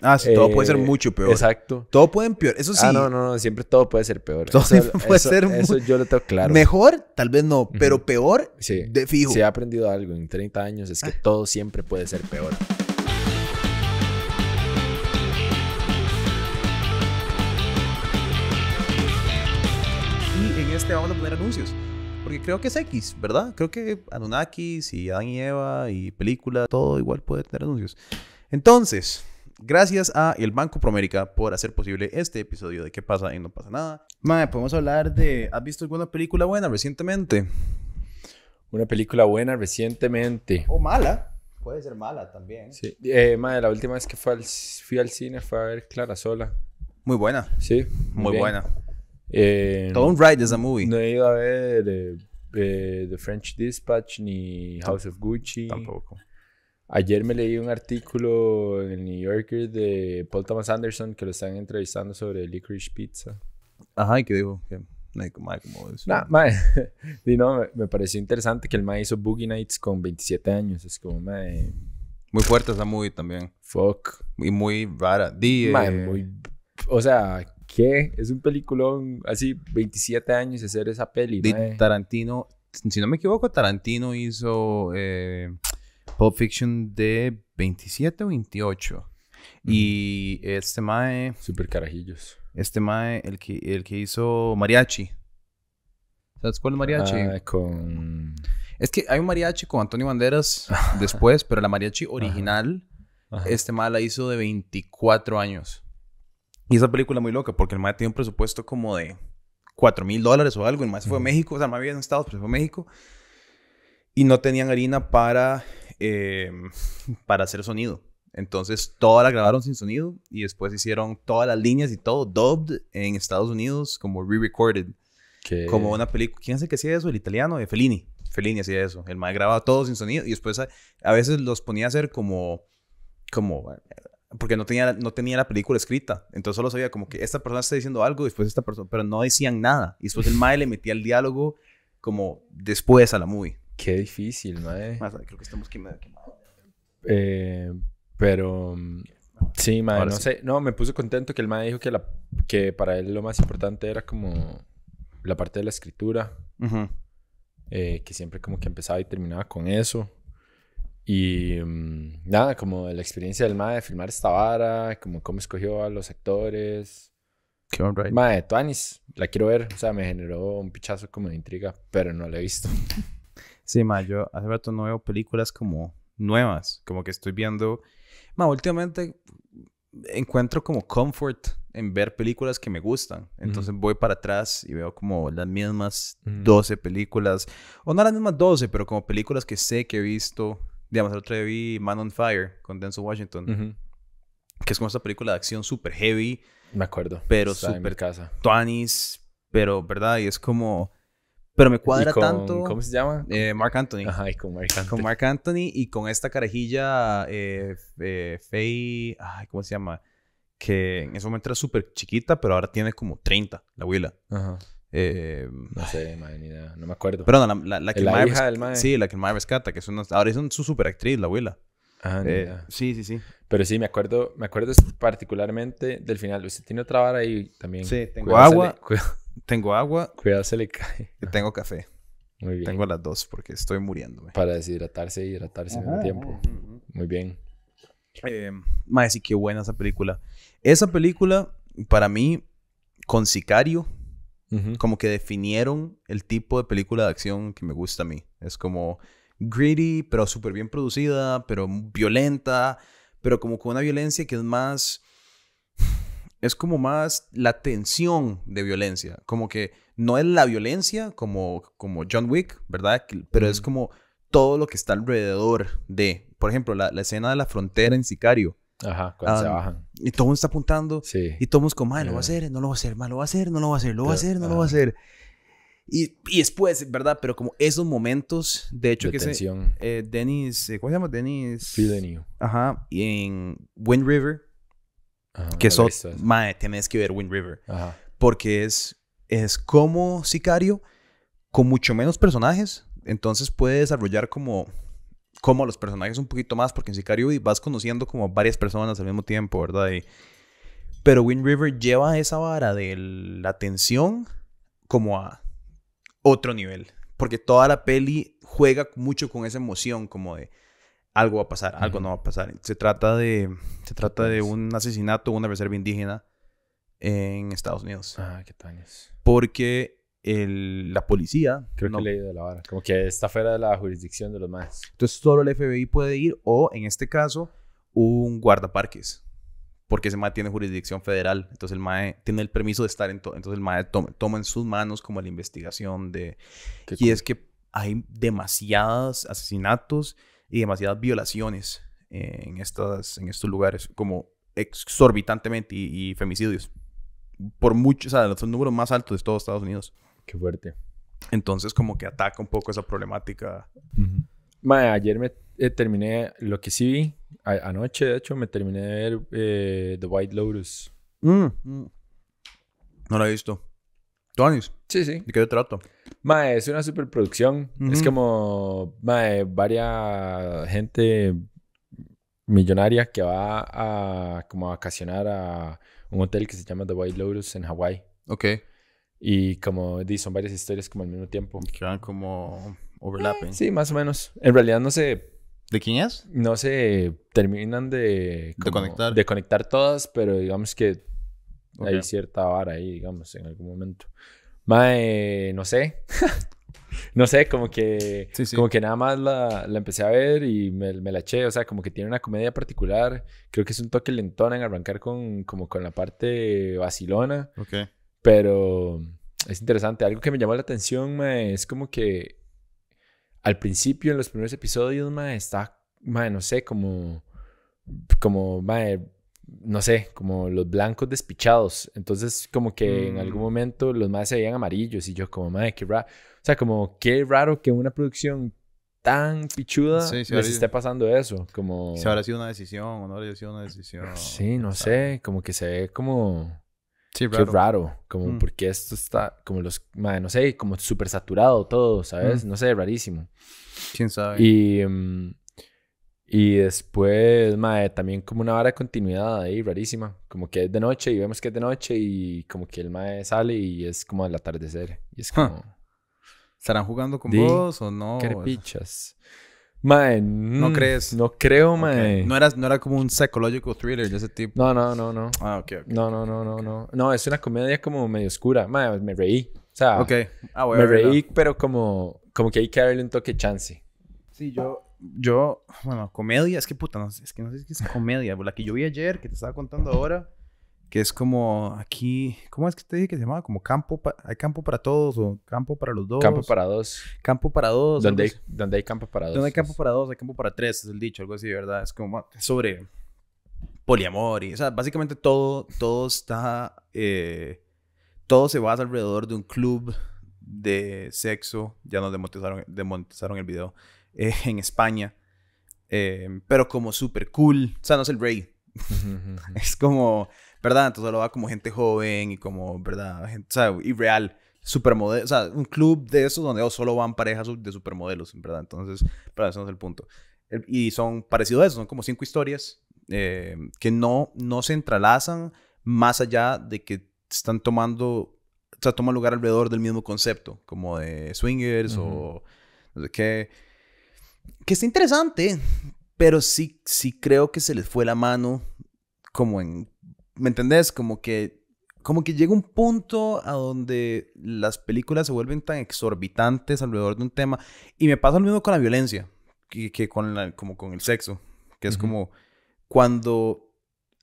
Ah, sí, todo puede ser Eh, mucho peor. Exacto. Todo puede empeorar. Eso sí. Ah, no, no, no, siempre todo puede ser peor. Todo eso, puede eso- ser muy- Eso yo lo tengo claro. Mejor, tal vez no, pero peor, Sí. de fijo. Si he aprendido algo en 30 años es que todo siempre puede ser peor. Y en este vamos a poner anuncios. Porque creo que es X, ¿verdad? Creo que Anunnakis y Adán y Eva y película, todo igual puede tener anuncios. Entonces, gracias a el Banco Promérica por hacer posible este episodio de ¿Qué pasa y no pasa nada? Mae, podemos hablar de... ¿Has visto alguna película buena recientemente? Una película buena recientemente. O mala. Puede ser mala también. Sí. Eh, madre, la última vez que al- fui al cine fue a ver Clara Sola. Muy buena. Sí. Muy buena. Eh, Todo un ride esa movie. No he ido a ver eh, eh, The French Dispatch ni House of Gucci. Tampoco. Ayer me leí un artículo en el New Yorker de Paul Thomas Anderson que lo están entrevistando sobre Licorice Pizza. Ajá, ¿y qué no hay como, como eso. Nah, mae. Di, no, me, me pareció interesante que el mae hizo Boogie Nights con 27 años. Es como, mae, Muy fuerte esa movie también. fuck. Y muy rara. Di, Mae, eh, muy... O sea, ¿qué? Es un peliculón así, 27 años hacer esa peli, mae. Tarantino, si no me equivoco, Tarantino hizo eh, Pulp Fiction de 27 o 28. Y este mae, Super carajillos. este mae, el que, el que hizo Mariachi. ¿Sabes cuál es Mariachi? Ah, con... Es que hay un mariachi con Antonio Banderas después, pero la mariachi original, Ajá. este mae la hizo de 24 años. Y esa película muy loca porque el mae tiene un presupuesto como de 4 mil dólares o algo. El mae se fue a. México, o sea, el mae había en Estados, pero se fue a México. Y no tenían harina para, eh, para hacer sonido. Entonces, toda la grabaron sin sonido y después hicieron todas las líneas y todo dubbed en Estados Unidos como re-recorded. Como una película. ¿Quién es el que hacía eso? El italiano, de Fellini. Fellini hacía eso. El mae grababa todo sin sonido y después a, a veces los ponía a hacer como. como eh, porque no tenía, no tenía la película escrita. Entonces solo sabía como que esta persona está diciendo algo, después esta persona. Pero no decían nada. Y después el mae le metía el diálogo como después a la movie. Qué difícil, mae. Más, creo que estamos quemados. Eh, pero... mm, Sí, mae, Ahora no sí. sé. No, me puso contento que el mae dijo que, la, que para él lo más importante era como la parte de la escritura. eh, que siempre como que empezaba y terminaba con eso. Y mm, nada, como la experiencia del mae de filmar esta vara, como cómo escogió a los actores. Qué on right. Mae, Tuanis, la quiero ver. O sea, me generó un pichazo como de intriga, pero no la he visto. Sí, ma, yo hace rato no veo películas como nuevas, como que estoy viendo, ma, últimamente encuentro como comfort en ver películas que me gustan, entonces voy para atrás y veo como las mismas Ujú. 12 películas, o no las mismas 12, pero como películas que sé que he visto, digamos, el otro día vi Man on Fire con Denzel Washington, Ujú. que es como esta película de acción súper heavy, Me acuerdo. Pero súper casa. tuanis, pero, ¿verdad? Y es como, pero me cuadra ¿Y con- tanto. ¿Cómo se llama? Eh, Mark Anthony. Ajá, y con Mark Anthony. Con Mark Anthony y con esta carajilla, eh, eh, Faye, ay, ¿cómo se llama? Que en ese momento era súper chiquita, pero ahora tiene como 30, la abuela. Ajá. Eh, No sé, madre, ni. No me acuerdo. perdón, la, la, la que La el hija del mae. Sí, la que el mae rescata, que es una, ahora es un- su super actriz, la abuela. Ni Eh, sí, sí, sí. Pero sí, me acuerdo, me acuerdo particularmente del final. Usted tiene otra vara ahí también. Sí, tengo agua. cuidado, Tengo agua cuidado, se le cae. y tengo café. Muy bien. Tengo las dos porque estoy muriéndome. Para deshidratarse y hidratarse al mismo tiempo. Muy bien. Eh, mae, sí, qué buena esa película. Esa película, para mí, con Sicario, como que definieron el tipo de película de acción que me gusta a mí. Es como gritty, pero súper bien producida, pero violenta, pero como con una violencia que es más... Es como más la tensión de violencia. Como que no es la violencia como, como John Wick, ¿verdad? Pero es Ujú. como todo lo que está alrededor de... Por ejemplo, la, la escena de la frontera en Sicario. Ajá, cuando se Ah, bajan. Y todo el mundo está apuntando. Sí. Y todos como, "Mae, lo va a hacer, no lo va a hacer, mae, lo va a hacer, no lo va a hacer, lo va a hacer, no lo va a hacer. Y, y después, ¿verdad? Pero como esos momentos, de hecho, de que se, tensión. eh, Dennis, eh, ¿cómo se llama? Dennis. Villeneuve. Ajá. Y en Wind River, Ajá, que eso. mae, tenés que ver Wind River. Ajá. Porque es, es como Sicario, con mucho menos personajes. Entonces puede desarrollar como como los personajes un poquito más, porque en Sicario vas conociendo como varias personas al mismo tiempo, ¿verdad? Y, pero Wind River lleva esa vara de la tensión como a otro nivel, porque toda la peli juega mucho con esa emoción como de algo va a pasar, algo no va a pasar. Se trata de, se trata de un asesinato, una reserva indígena en Estados Unidos. Ah, qué taños. Porque el, la policía... Creo no- que he leído la vara. Como que está fuera de la jurisdicción de los más. Entonces solo el FBI puede ir o, en este caso, un guardaparques. Porque ese MAE tiene jurisdicción federal. Entonces el MAE tiene el permiso de estar en todo. Entonces el MAE toma, toma en sus manos como la investigación de... Qué Y cool. es que hay demasiados asesinatos y demasiadas violaciones en, estas, en estos lugares, como exorbitantemente, y, y femicidios. Por mucho, o sea, los números más altos de todo Estados Unidos. Qué fuerte. Entonces, como que ataca un poco esa problemática. Ayer me eh, terminé lo que sí vi. a- anoche, de hecho, me terminé de ver eh, The White Lotus. No la he visto. Tonis, Sí, sí. ¿de qué te trato? Mae, es una superproducción. Es Ujú. como, mae, varias gente millonaria que va a como a vacacionar a un hotel que se llama The White Lotus en Hawái. Ok. Y como di, son varias historias como al mismo tiempo. Quedan como overlapping. Sí, más o menos. En realidad no se, ¿De quién es? no se terminan de, De conectar. de conectar todas, pero digamos que Ok. hay cierta vara ahí, digamos, en algún momento. Mae, no sé. no sé, como que, Sí, sí. como que nada más la, la empecé a ver y me, me la eché. O sea, como que tiene una comedia particular. Creo que es un toque lentón en arrancar con, como con la parte vacilona. Ok. Pero es interesante. Algo que me llamó la atención, mae, es como que al principio, en los primeros episodios, mae, está, mae, no sé, como, como, mae, no sé, como los blancos despichados. Entonces, como que en Mm. algún momento los más se veían amarillos y yo como, mae, qué raro. O sea, como, qué raro que una producción tan pichuda Sí, les esté pasando eso. Como... Si habrá sido una decisión o no habrá sido una decisión. Sí, no sé, como que se ve como... Sí, Qué raro, como Mm. porque esto está como los, madre, no sé, como súper saturado todo, ¿sabes? Mm. No sé, rarísimo. ¿Quién sabe? Y, mm, y después, madre, también como una vara de continuidad ahí, rarísima. Como que es de noche y vemos que es de noche y como que el mae sale y es como al atardecer. Y es Huh. como, ¿Estarán jugando con vos o no? ¿qué pichas? Mae, no crees? No creo, Ok. mae. No, era, no era como un psychological thriller de ese tipo. No, no, no, no. Ah, ok, ok. No, no, no, no, no. No, es una comedia como medio oscura. Mae, me reí. O sea, Ok. Ah, bueno. me reí, pero como, como que hay que darle un toque chance. Sí, yo, yo, bueno, comedia, es que puta, no es que no sé si es comedia, la que yo vi ayer, que te estaba contando ahora, que es como aquí, ¿cómo es que te dije que se llamaba? Como campo, pa- hay campo para todos o campo para los dos. Campo para dos. Campo para dos. Donde hay, donde hay campo para dos. Donde hay campo para dos, hay campo para tres, es el dicho, algo así, ¿verdad? Es como sobre poliamor y, o sea, básicamente todo, todo está, eh, todo se basa alrededor de un club de sexo, ya nos demonetizaron, demonetizaron el video, eh, en España, eh, pero como súper cool, o sea, no es el rey, es como, ¿verdad? Entonces lo va como gente joven y como, ¿verdad? Gente, o sea, irreal. Supermodelo, o sea, un club de esos donde oh, solo van parejas de supermodelos, ¿verdad? Entonces, pero eso no es el punto. Y son parecidos a eso, son como cinco historias eh, que no, no se entrelazan más allá de que están tomando, o sea, toman lugar alrededor del mismo concepto, como de swingers o no sé qué. Que está interesante, pero sí, sí creo que se les fue la mano como en, ¿me entendés? Como que, como que llega un punto a donde las películas se vuelven tan exorbitantes alrededor de un tema y me pasa lo mismo con la violencia que, que con la, como con el sexo, que es como cuando,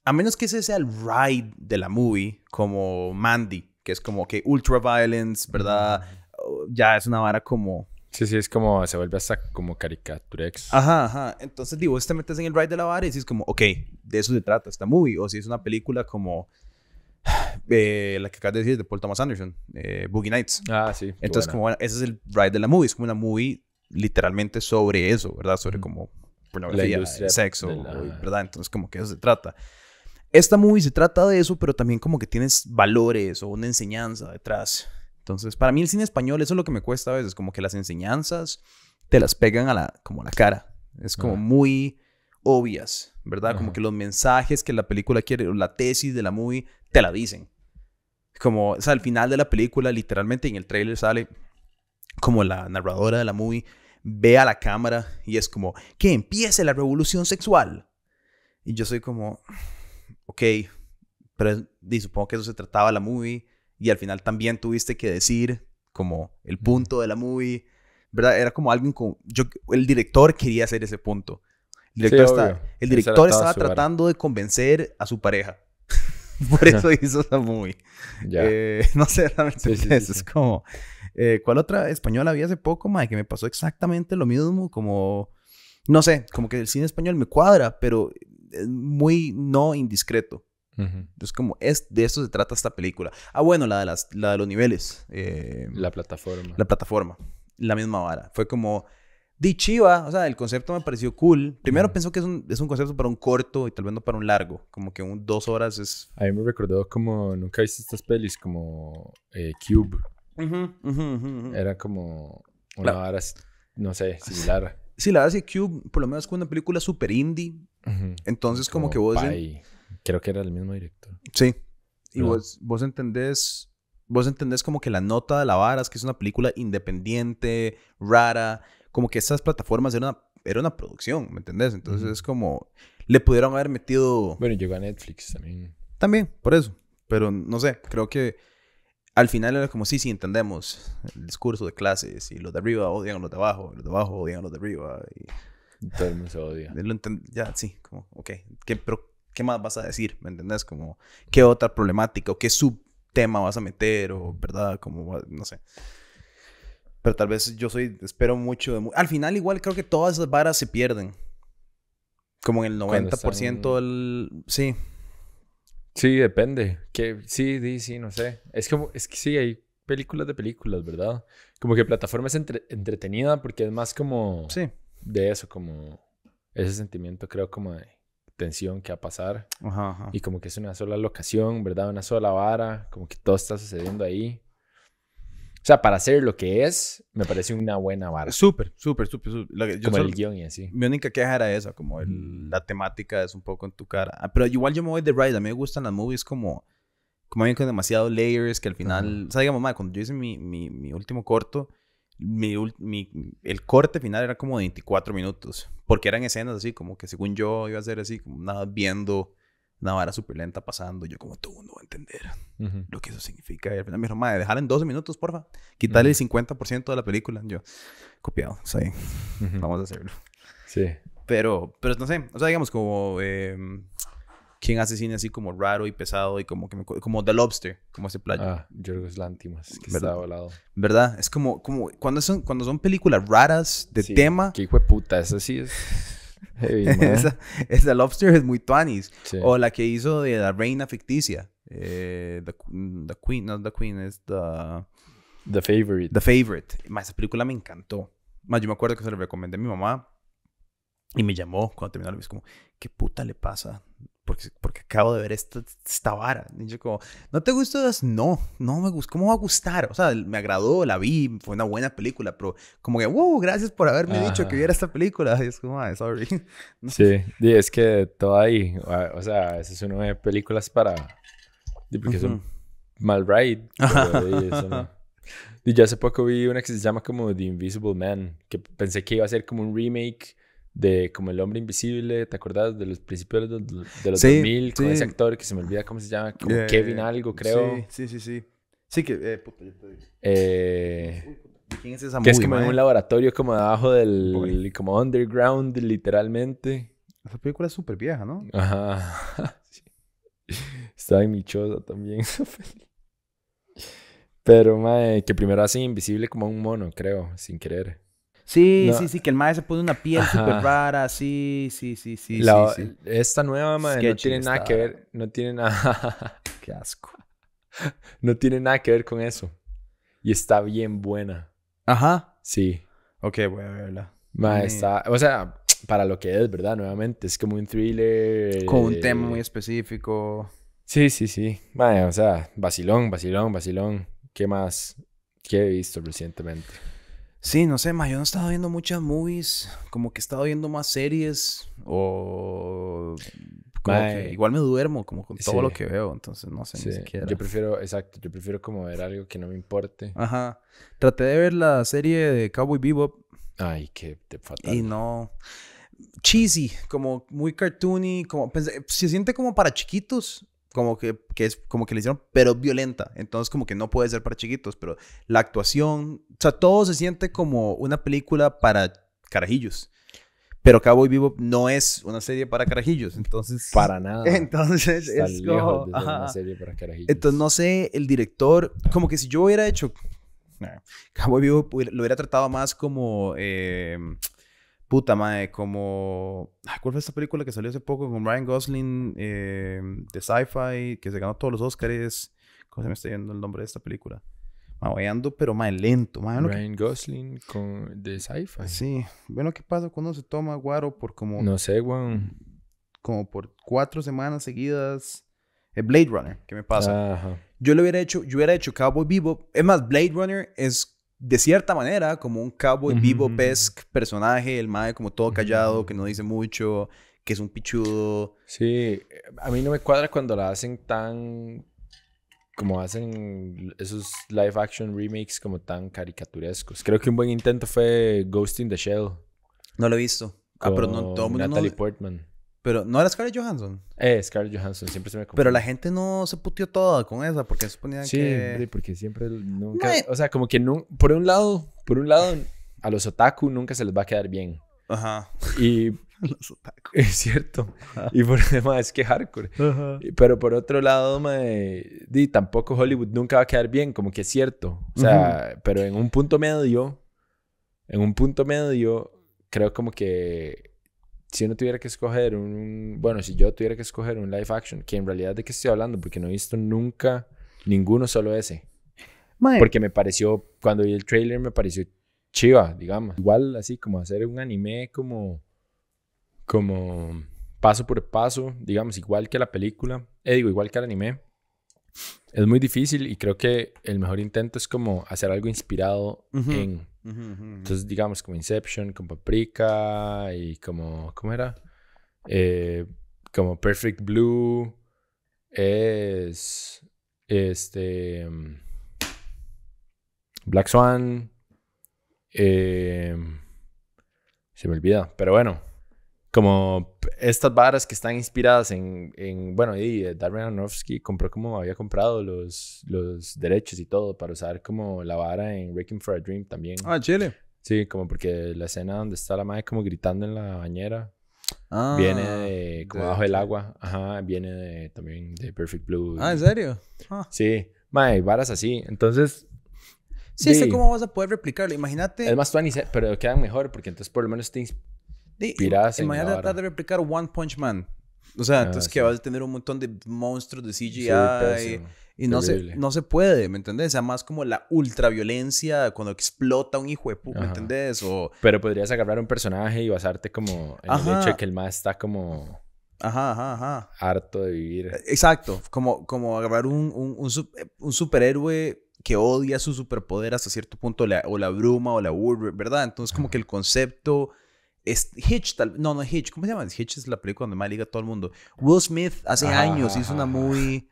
a menos que ese sea el ride de la movie, como Mandy, que es como que ultra violence, ¿verdad? Oh, Ya es una vara como Sí, sí, es como, se vuelve hasta como caricaturex. Ajá, ajá. Entonces, digo, vos te metes en el ride de la vara y dices como, ok, de eso se trata esta movie. O si es una película como eh, la que acabas de decir de Paul Thomas Anderson, eh, Boogie Nights. Ah, sí. Entonces, buena. como, bueno, ese es el ride de la movie. Es como una movie literalmente sobre eso, ¿verdad? Sobre como pornografía, industria sexo, la- ¿verdad? Entonces, como que eso se trata. Esta movie se trata de eso, pero también como que tienes valores o una enseñanza detrás. Entonces, para mí el cine español, eso es lo que me cuesta a veces, como que las enseñanzas te las pegan a la, como a la cara. Es como Ah. muy obvias, ¿verdad? Como Ajá. que los mensajes que la película quiere, o la tesis de la movie, te la dicen. Como, o sea, al final de la película, literalmente en el trailer sale como la narradora de la movie ve a la cámara y es como, que empiece la revolución sexual. Y yo soy como, ok, pero y supongo que eso se trataba la movie y al final también tuviste que decir como el punto de la movie, ¿verdad? Era como alguien con, yo, el director quería hacer ese punto. El Sí, director, está- obvio. el director estaba tratando de convencer a su pareja. Por eso hizo esa movie. Ya. Eh, no sé, realmente Sí, sí, qué sí, es. Es sí. como. eh, ¿Cuál otra española había hace poco, mae? Que me pasó exactamente lo mismo. Como. No sé, como que el cine español me cuadra, pero es muy no indiscreto. Ujú. Es como, es, de esto se trata esta película. Ah, bueno, la de, las, la de los niveles. eh, La plataforma. la plataforma. La misma vara. Fue como. Di chiva, o sea, el concepto me pareció cool. Primero Ujú. pensó que es un, es un concepto para un corto y tal vez no para un largo. Como que un dos horas es. A mí me recordó como, nunca viste estas pelis como eh, Cube. Era como una La- vara, no sé, similar. Sí, la verdad es que Cube, por lo menos, fue una película super indie. Entonces, como, que vos. Pai. Creo que era el mismo director. Sí. Y ¿Verdad? vos, vos entendés. Vos entendés como que la nota de la vara es que es una película independiente, rara. Como que estas plataformas era una, era una producción, ¿me entendés? Entonces es como. Le pudieron haber metido. Bueno, llegó a Netflix también. También, por eso. Pero no sé, creo que al final era como, sí, sí, entendemos el discurso de clases y los de arriba odian a los de abajo, los de abajo odian a los de arriba. Y Todo el mundo se odia. ya, sí, como, ok, ¿qué, pero, ¿qué más vas a decir? ¿Me entendés? Como, ¿qué otra problemática o qué subtema vas a meter? O, ¿verdad? Como, no sé. Pero tal vez yo soy, espero mucho de... Al final igual creo que todas esas varas se pierden. Como en el Cuando 90% del... Sí. Sí, depende. Que sí, sí, sí, no sé. Es como, es que sí, hay películas de películas, ¿verdad? Como que plataforma es entre- entretenida porque es más como Sí. de eso, como ese sentimiento, creo, como de tensión que va a pasar. Ajá, ajá. Y como que es una sola locación, ¿verdad? Una sola vara, como que todo está sucediendo ahí. O sea, para hacer lo que es, me parece una buena vara. Súper, súper, súper. súper. Como solo- el guion y así. Mi única queja era esa, como el- Mm. la temática es un poco en tu cara. Ah, Pero igual yo me voy de ride. A mí me gustan las movies como, como bien con demasiados layers que al final... O sea, digamos, madre, cuando yo hice mi, mi, mi último corto, mi, mi- el corte final era como de 24 minutos. Porque eran escenas así, como que según yo iba a ser así, como nada viendo una vara súper lenta pasando. Yo como, todo mundo va a entender Ujú. lo que eso significa. Y al final me dijeron, madre, dejar en 12 minutos, porfa. Quitarle el 50% de la película. Yo, copiado, sí, Ujú. vamos a hacerlo. Sí. Pero, pero no sé, o sea, digamos como eh, quien hace cine así como raro y pesado y como que me, como The Lobster, como ese playo, Ah, Yorgos Lantimos, que ¿Verdad? está volado. ¿verdad? Es como, como cuando son, cuando son películas raras de Sí, tema, Qué hijo de puta, eso sí es heavy, esa, Lobster es muy tuanis. Sí. O la que hizo de la reina ficticia, eh, the, the Queen, no The Queen, es The, The Favorite. The Favorite. Ma, esa película me encantó. Más, yo me acuerdo que se la recomendé a mi mamá y me llamó cuando terminó la vez como, ¿qué puta le pasa? Porque, porque acabo de ver esta, esta vara. Y yo como, ¿no te gustó? No, no me gustó. ¿Cómo va a gustar? O sea, me agradó, la vi, fue una buena película, pero como que, wow, gracias por haberme dicho que Ajá. viera esta película. Y es como, ah, sorry. Sí, y es que todo ahí, ah, o sea, esas son nueve películas para, porque son Ujú. mal ride. Ajá. pero, y eso no. Y yo hace poco vi una que se llama como The Invisible Man, que pensé que iba a ser como un remake de como El Hombre Invisible, ¿te acuerdas? De los principios de los, de los Sí, 2000 con ese actor que se me olvida cómo se llama, como Eh, Kevin algo, creo. Sí, sí, sí. Sí, sí que, eh, puta, yo te. Eh, ¿Quién es esa que es como en un laboratorio como debajo del, como underground, literalmente. Esa película es súper vieja, ¿no? Ajá. Estaba en mi choza también. esa. Pero, mae, que primero hacen invisible como un mono, creo, sin querer. Sí, No. sí, sí, que el mae se pone una piel súper rara, sí, sí, sí, sí, La- sí, sí. Esta nueva, mae, no tiene nada está. que ver, no tiene nada, Qué asco. no tiene nada que ver con eso. Y está bien buena. Ajá. Sí. Ok, voy a verla. Mae, está, o sea, para lo que es, ¿verdad? Nuevamente, es como un thriller. Con un eh, tema muy específico. Sí, sí, sí. Mae, o sea, vacilón, vacilón, vacilón. ¿Qué más? ¿Qué he visto recientemente? Sí, no sé, ma, yo no he estado viendo muchas movies, como que he estado viendo más series o como que igual me duermo como con todo lo que veo, entonces no sé ni siquiera. Yo prefiero, exacto, yo prefiero como ver algo que no me importe. Ajá. Traté de ver la serie de Cowboy Bebop. Ay, qué fatal. Y no cheesy, como muy cartoony, como se siente como para chiquitos, como que, que, es como que le hicieron, pero violenta. Entonces, como que no puede ser para chiquitos, pero la actuación, o sea, todo se siente como una película para carajillos. Pero Cowboy Vivo no es una serie para carajillos, entonces... Para nada. Entonces, es como... una serie para carajillos. Entonces, no sé, el director, como que si yo hubiera hecho... Cowboy Vivo lo hubiera tratado más como... Eh, Puta madre, como. ¿Cuál fue esta película que salió hace poco con Ryan Gosling eh, de sci-fi que se ganó todos los Oscars? ¿Cómo se me está yendo el nombre de esta película? ando, pero más lento. Ryan Gosling con, de sci-fi. Sí. Bueno, ¿qué pasa cuando se toma guaro por como. No sé, weón. Como por cuatro semanas seguidas. Blade Runner, ¿qué me pasa? Yo lo hubiera hecho, yo hubiera hecho Cowboy Vivo. Es más, Blade Runner es de cierta manera, como un cowboy vivo pesque personaje, el mae como todo callado, que no dice mucho, que es un pichudo. Sí, a mí no me cuadra cuando la hacen tan como hacen esos live action remakes como tan caricaturescos. Creo que un buen intento fue Ghost in the Shell. No lo he visto. Ah, pero no todo Natalie Portman. Pero, ¿no era Scarlett Johansson? Eh, Scarlett Johansson, siempre se me Pero la gente no se puteó toda con esa porque suponían que... Sí, porque siempre nunca... O sea, como que no... Por un lado, por un lado, a los otaku nunca se les va a quedar bien. Ajá. Y... los otaku. Es cierto. Y por demás, es que hardcore. Ajá. Pero por otro lado, me... Di, tampoco Hollywood nunca va a quedar bien, como que es cierto. O sea, pero en un punto medio... En un punto medio, creo como que si uno tuviera que escoger un, bueno, si yo tuviera que escoger un live action, que en realidad de qué estoy hablando, porque no he visto nunca ninguno solo ese. Porque me pareció, cuando vi el trailer me pareció chiva, digamos. Igual así como hacer un anime como, como paso por paso, digamos, igual que la película, eh, digo, igual que el anime. Es muy difícil y creo que el mejor intento es como hacer algo inspirado en entonces, digamos, como Inception, como Paprika y como, ¿cómo era? Eh, como Perfect Blue es este Black Swan eh, se me olvida pero bueno como estas varas que están inspiradas en, en bueno, y eh, Darren Aronofsky compró como había comprado los, los derechos y todo para usar como la vara en Wreaking for a Dream también. Ah, Chile. Sí, como porque la escena donde está la madre como gritando en la bañera ah, viene de, como bajo el agua. Ajá, viene de, también de Perfect Blue. Ah, ¿en serio? Ah. Sí, madre, varas así. Entonces, Sí, sé cómo vas a poder replicarlo. Imagínate. Es más, pero quedan mejor porque entonces por lo menos te, Imagínate tratar de replicar One Punch Man. O sea, ah, entonces que vas a tener un montón de monstruos de CGI y, no se, no se puede, ¿me entendés? O sea, más como la ultraviolencia cuando explota un hijo de puta, ¿me entendés? O... Pero podrías agarrar un personaje y basarte como en el hecho de que el más está como... Ajá, ajá, ajá. Harto de vivir. Exacto, como, como agarrar un, un, un, superhéroe que odia su superpoder hasta cierto punto, o la bruma o la urbe, ¿verdad? Entonces como que el concepto es Hitch, tal, no, no Hitch, ¿cómo se llama? Hitch es la película donde más liga todo el mundo. Will Smith hace años hizo una muy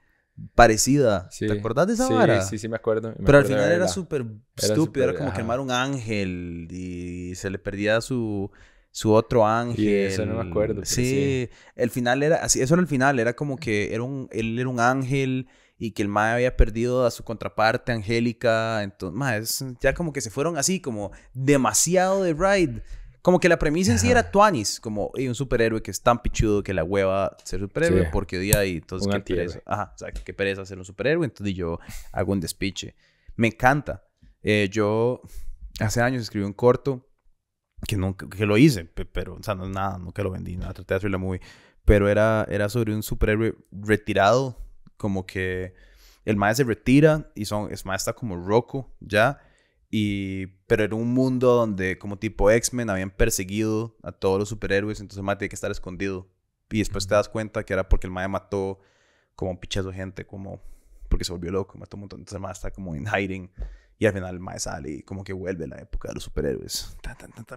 parecida. ¿Te acordás de esa sí, Sí, sí, me acuerdo. Pero al final era súper estúpido, era como quemar un ángel y se le perdía su, su otro ángel. Y eso no me acuerdo. Sí, el final era así, eso era el final, era como que era un, él era un ángel y que el mae había perdido a su contraparte angélica, entonces, mae, ya como que se fueron así, como demasiado de ride. Como que la premisa en sí era Tuanis, como un superhéroe que es tan pichudo que la hueva ser superhéroe porque día y entonces qué pereza. Ajá, o sea, qué pereza ser un superhéroe, entonces yo hago un despiche. Me encanta. Eh, yo hace años escribí un corto que nunca que lo hice, pero o sea, no nada, nunca lo vendí, nada, traté de hacerlo muy pero era era sobre un superhéroe retirado, como que el maestro se retira y son es maestro como Roku ya y, pero era un mundo donde, como tipo X-Men, habían perseguido a todos los superhéroes, entonces el mae tenía que estar escondido. Y después te das cuenta que era porque el mae mató como un pichazo de gente, como porque se volvió loco, mató un montón. Entonces el mae está como en hiding. Y al final el mae sale y como que vuelve la época de los superhéroes.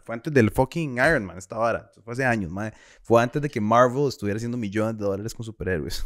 Fue antes del fucking Iron Man esta vara. Fue hace años, mae. Fue antes de que Marvel estuviera haciendo millones de dólares con superhéroes.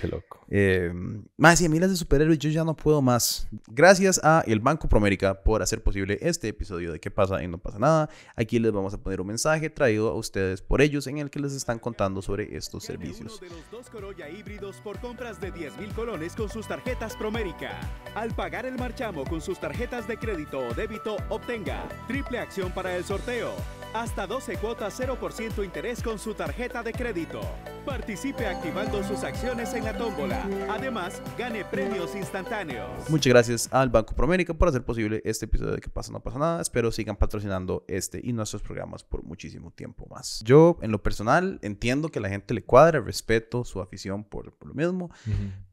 Qué loco. Eh, más y a miles de superhéroes yo ya no puedo más. Gracias a el Banco Promérica por hacer posible este episodio de ¿Qué pasa y no pasa nada? Aquí les vamos a poner un mensaje traído a ustedes por ellos en el que les están contando sobre estos servicios. Uno de los dos Corolla híbridos por compras de 10 mil colones con sus tarjetas Promérica. Al pagar el marchamo con sus tarjetas de crédito o débito, obtenga triple acción para el sorteo. Hasta 12 cuotas 0% interés con su tarjeta de crédito. Participe activando sus acciones en la tómbola. Además, gane premios instantáneos. Muchas gracias al Banco Promérica por hacer posible este episodio de Que pasa no pasa nada. Espero sigan patrocinando este y nuestros programas por muchísimo tiempo más. Yo, en lo personal, entiendo que a la gente le cuadra, respeto su afición por, por lo mismo,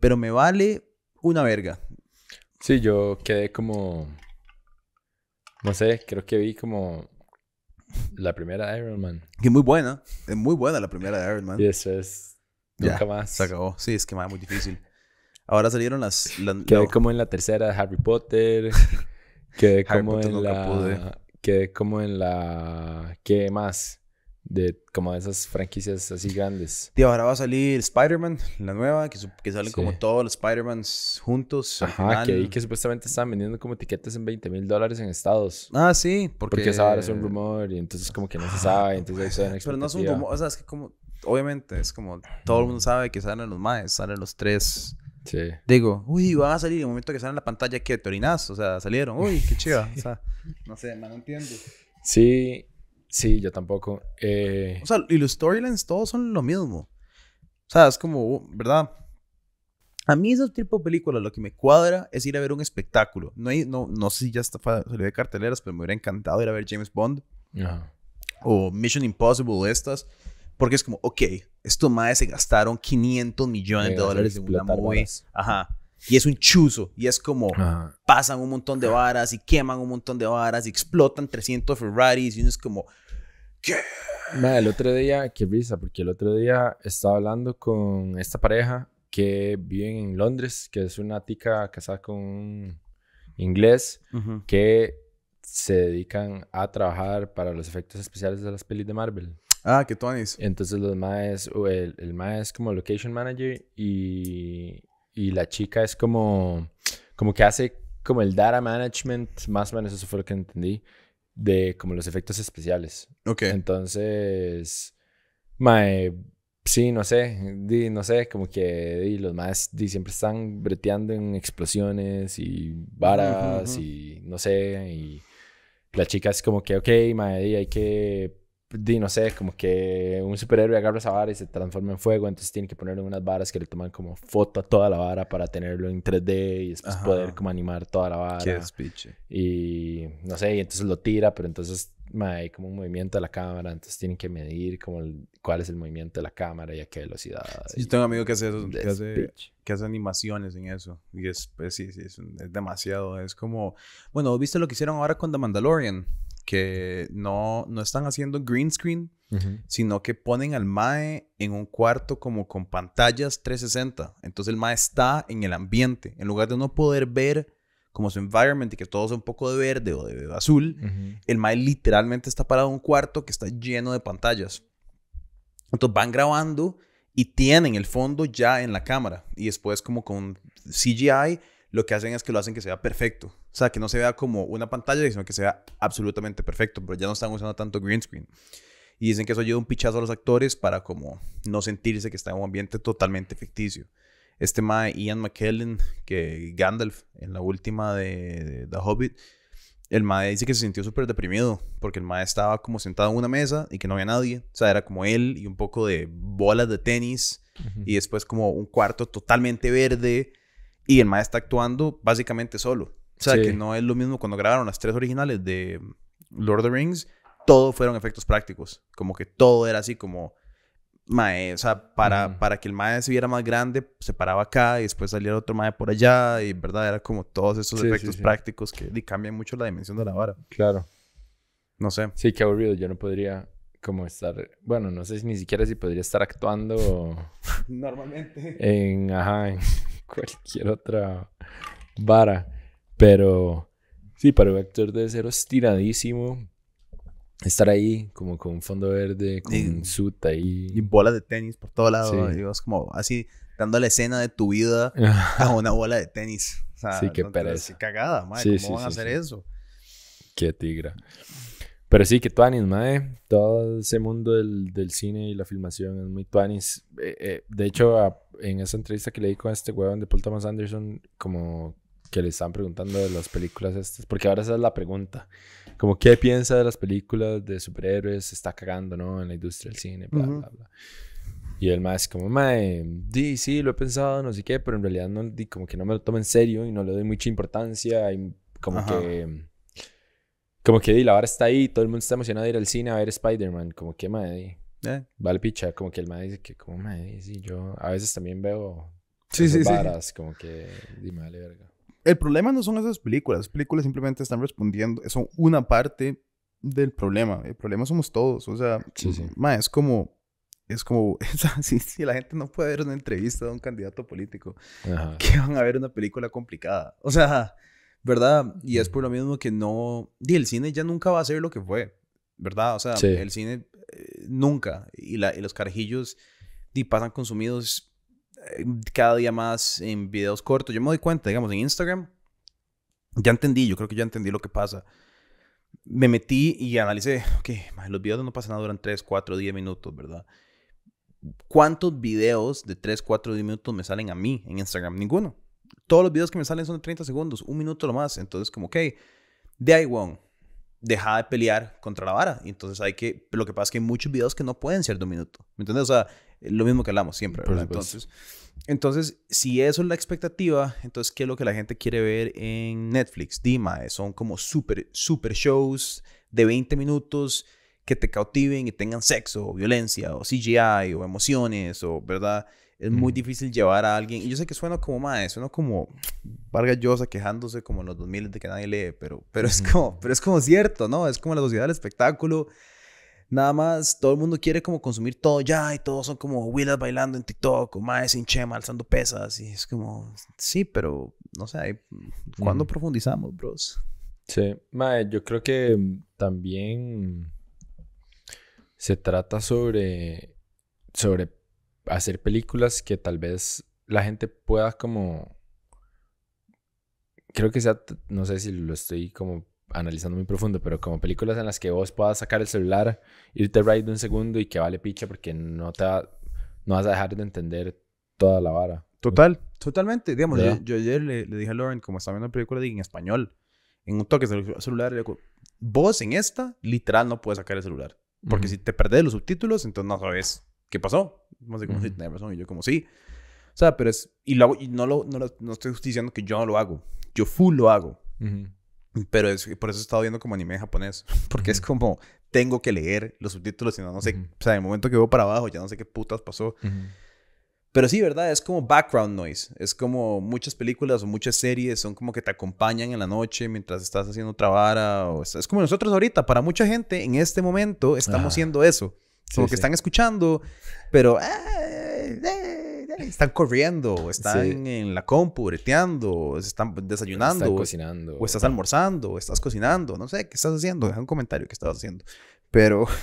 pero me vale una verga. Sí, yo quedé como. No sé, creo que vi como. La primera de Iron Man. Que muy buena. Es muy buena la primera de Iron Man. Y eso es. Ya, Nunca más. Se acabó. Sí, es que más muy difícil. Ahora salieron las. la- Quedé la- como en la tercera de Harry Potter. Quedé Harry como Potter en la. pude. Quedé como en la. ¿Qué más? De como de esas franquicias así grandes. Y ahora va a salir Spider-Man, la nueva, que, que salen como Sí. todos los Spider-Mans juntos. Ajá, que supuestamente estaban vendiendo como etiquetas en 20 mil dólares en Estados. Ah, sí, porque... Porque esa ahora es un rumor y entonces como que no se sabe. Entonces Pero no es un rumor, o sea, es que como... Obviamente, es como... Todo el mundo sabe que salen los maes, salen los tres... Sí. Digo, uy, van a salir en el momento que salen en la pantalla, que te orinas? O sea, salieron, uy, qué chiva. O sea, no sé, no entiendo. Sí, sí, yo tampoco. Eh, O sea, y los storylines todos son lo mismo. O sea, es como, uh, ¿verdad? A mí ese tipo de películas lo que me cuadra es ir a ver un espectáculo. No, hay, no, no sé si ya está, salió de carteleras, pero me hubiera encantado ir a ver James Bond ajá. o Mission Impossible o estas. Porque es como, ok, estos maes se gastaron 500 millones de dólares en una movie. Ajá. Y es un chuzo. Y es como, Ajá. pasan un montón de varas y queman un montón de varas y explotan 300 Ferraris. Y uno es como, ¿qué? Ma, el otro día, qué risa, porque el otro día estaba hablando con esta pareja que vive en Londres, que es una tica casada con un inglés que se dedican a trabajar para los efectos especiales de las pelis de Marvel. Ah, que Tonis. Entonces los maes, o el, el mae es como location manager y, y la chica es como, como que hace como el data management, más o menos eso fue lo que entendí, de como los efectos especiales. Ok. Entonces, mae, sí, no sé, di, no sé, como que di, los más di, siempre están breteando en explosiones y varas Ujú, ujú. y no sé, y la chica es como que, ok, mae, di, hay que, di, no sé, como que un superhéroe agarra esa vara y se transforma en fuego, entonces tiene que ponerle unas varas que le toman como foto a toda la vara para tenerlo en 3D y después Ajá. poder como animar toda la vara. Qué despiche. Y no sé, y entonces lo tira, pero entonces ma, hay como un movimiento de la cámara, entonces tienen que medir como el- cuál es el movimiento de la cámara y a qué velocidad. Yo tengo un amigo que hace eso, que hace, que hace animaciones en eso. Y es, pues, sí, sí, es, es demasiado. Es como, bueno, ¿viste lo que hicieron ahora con The Mandalorian? Que no, no están haciendo green screen, sino que ponen al Mae en un cuarto como con pantallas 360. Entonces el Mae está en el ambiente. En lugar de no poder ver como su environment y que todo sea un poco de verde o de azul, el Mae literalmente está parado en un cuarto que está lleno de pantallas. Entonces van grabando y tienen el fondo ya en la cámara. Y después como con CGI lo que hacen es que lo hacen que sea perfecto. O sea, que no se vea como una pantalla, sino que sea absolutamente perfecto. Pero ya no están usando tanto green screen. Y dicen que eso ayuda un pichazo a los actores para como no sentirse que está en un ambiente totalmente ficticio. Este mae Ian McKellen, que Gandalf en la última de, de The Hobbit, el mae dice que se sintió súper deprimido porque el mae estaba como sentado en una mesa y que no había nadie. O sea, era como él y un poco de bolas de tenis y después como un cuarto totalmente verde y el mae está actuando básicamente solo. O sea, Sí. que no es lo mismo cuando grabaron las tres originales de Lord of the Rings, todo fueron efectos prácticos. Como que todo era así como mae, o sea, para, para que el mae se viera más grande, se paraba acá y después salía otro mae por allá y verdad era como todos esos Sí, efectos sí. prácticos que cambian mucho la dimensión de la vara. Claro. No sé. Sí, qué aburrido. Yo no podría como estar, bueno, no sé si ni siquiera si podría estar actuando Normalmente. en, ajá, en cualquier otra vara. Pero, Sí, para un actor debe ser estiradísimo estar ahí como con un fondo verde, con un suit ahí. Y bolas de tenis por todo lado. Sí. como así dando la escena de tu vida a una bola de tenis. O sea, sí, qué pereza. Cagada, madre. ¿Cómo van a hacer eso? Qué tigra. Pero sí, que tuanis, mae. Todo ese mundo del, del, cine y la filmación es muy tuanis. Eh, eh, de hecho, en esa entrevista que le di con este huevón de Paul Thomas Anderson, como que le estaban preguntando de las películas estas, porque ahora esa es la pregunta. Como, ¿qué piensa de las películas de superhéroes? Se está cagando, ¿no? En la industria del cine, bla, bla, bla. Y el más como, mae, di, sí, lo he pensado, no sé qué, pero en realidad no, di, como que no me lo tomo en serio y no le doy mucha importancia y como que como que la vara está ahí, todo el mundo está emocionado de ir al cine a ver Spider-Man. Como que, madre, eh. vale picha. Como que el madre dice que, como, madre, sí, yo a veces también veo sí, sí, varas, como que, dime, vale verga. El problema no son esas películas. Las películas simplemente están respondiendo, son una parte del problema. El problema somos todos. O sea, sí, sí. es como, es como, si, si, la gente no puede ver una entrevista de un candidato político, que van a ver una película complicada. O sea, ¿verdad? Y es por lo mismo que no... Y el cine ya nunca va a ser lo que fue, ¿verdad? O sea, el cine eh, nunca. Y, la, y los carajillos y pasan consumidos eh, cada día más en videos cortos. Yo me doy cuenta, digamos, en Instagram, ya entendí, yo creo que ya entendí lo que pasa. Me metí y analicé, ok, los videos no pasan nada, duran 3, 4, 10 minutos, ¿verdad? ¿Cuántos videos de 3, 4, 10 minutos me salen a mí en Instagram? Ninguno todos los videos que me salen son de 30 segundos, un minuto lo más. Entonces, como, ok, de ahí, deja de pelear contra la vara. Y entonces hay que, lo que pasa es que hay muchos videos que no pueden ser de un minuto. ¿Me entiendes? O sea, lo mismo que hablamos siempre, ¿verdad? Entonces, entonces, si eso es la expectativa, entonces, ¿qué es lo que la gente quiere ver en Netflix? Dima, son como super, super shows de 20 minutos que te cautiven y tengan sexo, o violencia, o CGI, o emociones, o, ¿verdad? Es muy difícil llevar a alguien. Y yo sé que suena como más, suena como Vargas Llosa quejándose como en los 2000 de que nadie lee, pero, pero, es como, pero es como cierto, ¿no? Es como la sociedad del espectáculo. Nada más, todo el mundo quiere como consumir todo ya y todos son como Willas bailando en TikTok o más sin chema alzando pesas. Y es como, sí, pero no sé, ¿cuándo profundizamos, bros? Sí, mae, yo creo que también se trata sobre, sobre hacer películas que tal vez la gente pueda como... Creo que sea, no sé si lo estoy como analizando muy profundo, pero como películas en las que vos puedas sacar el celular, irte right de un segundo y que vale picha porque no te no vas a dejar de entender toda la vara. Total, totalmente. Digamos, yo, ayer le, dije a Lauren, como estaba viendo una película en español, en un toque de celular, le digo, vos en esta, literal, no puedes sacar el celular. Porque si te perdés los subtítulos, entonces no sabes qué pasó. Más de como si tenía razón. Y yo como, sí. O sea, pero es... Y, lo y no, lo, no, no, estoy diciendo que yo no lo hago. Yo full lo hago. Pero es, por eso he estado viendo como anime japonés. Porque es como, tengo que leer los subtítulos, si no, no sé. O sea, el momento que voy para abajo, ya no sé qué putas pasó. Pero sí, ¿verdad? Es como background noise. Es como muchas películas o muchas series son como que te acompañan en la noche mientras estás haciendo otra vara. O es, como nosotros ahorita. Para mucha gente, en este momento, estamos haciendo eso. Como que están escuchando, pero eh, eh, eh, están corriendo, están en la compu, breteando, están desayunando, están cocinando, o estás almorzando, o estás cocinando, no sé, ¿qué estás haciendo? Deja un comentario qué estás haciendo. Pero...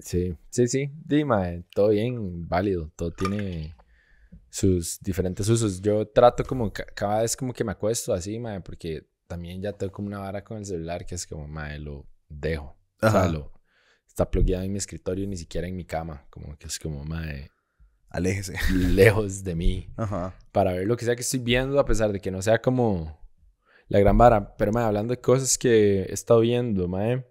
Sí, sí, sí, dime, todo bien, válido, todo tiene sus diferentes usos. Yo trato como cada vez como que me acuesto así, mae, porque también ya tengo como una vara con el celular que es como, mae, lo dejo. O sea, lo, está plugueado en mi escritorio, ni siquiera en mi cama. Como que es como, mae. Aléjese. Lejos de mí. Ajá. Para ver lo que sea que estoy viendo, a pesar de que no sea como la gran vara. Pero, mae, hablando de cosas que he estado viendo, mae.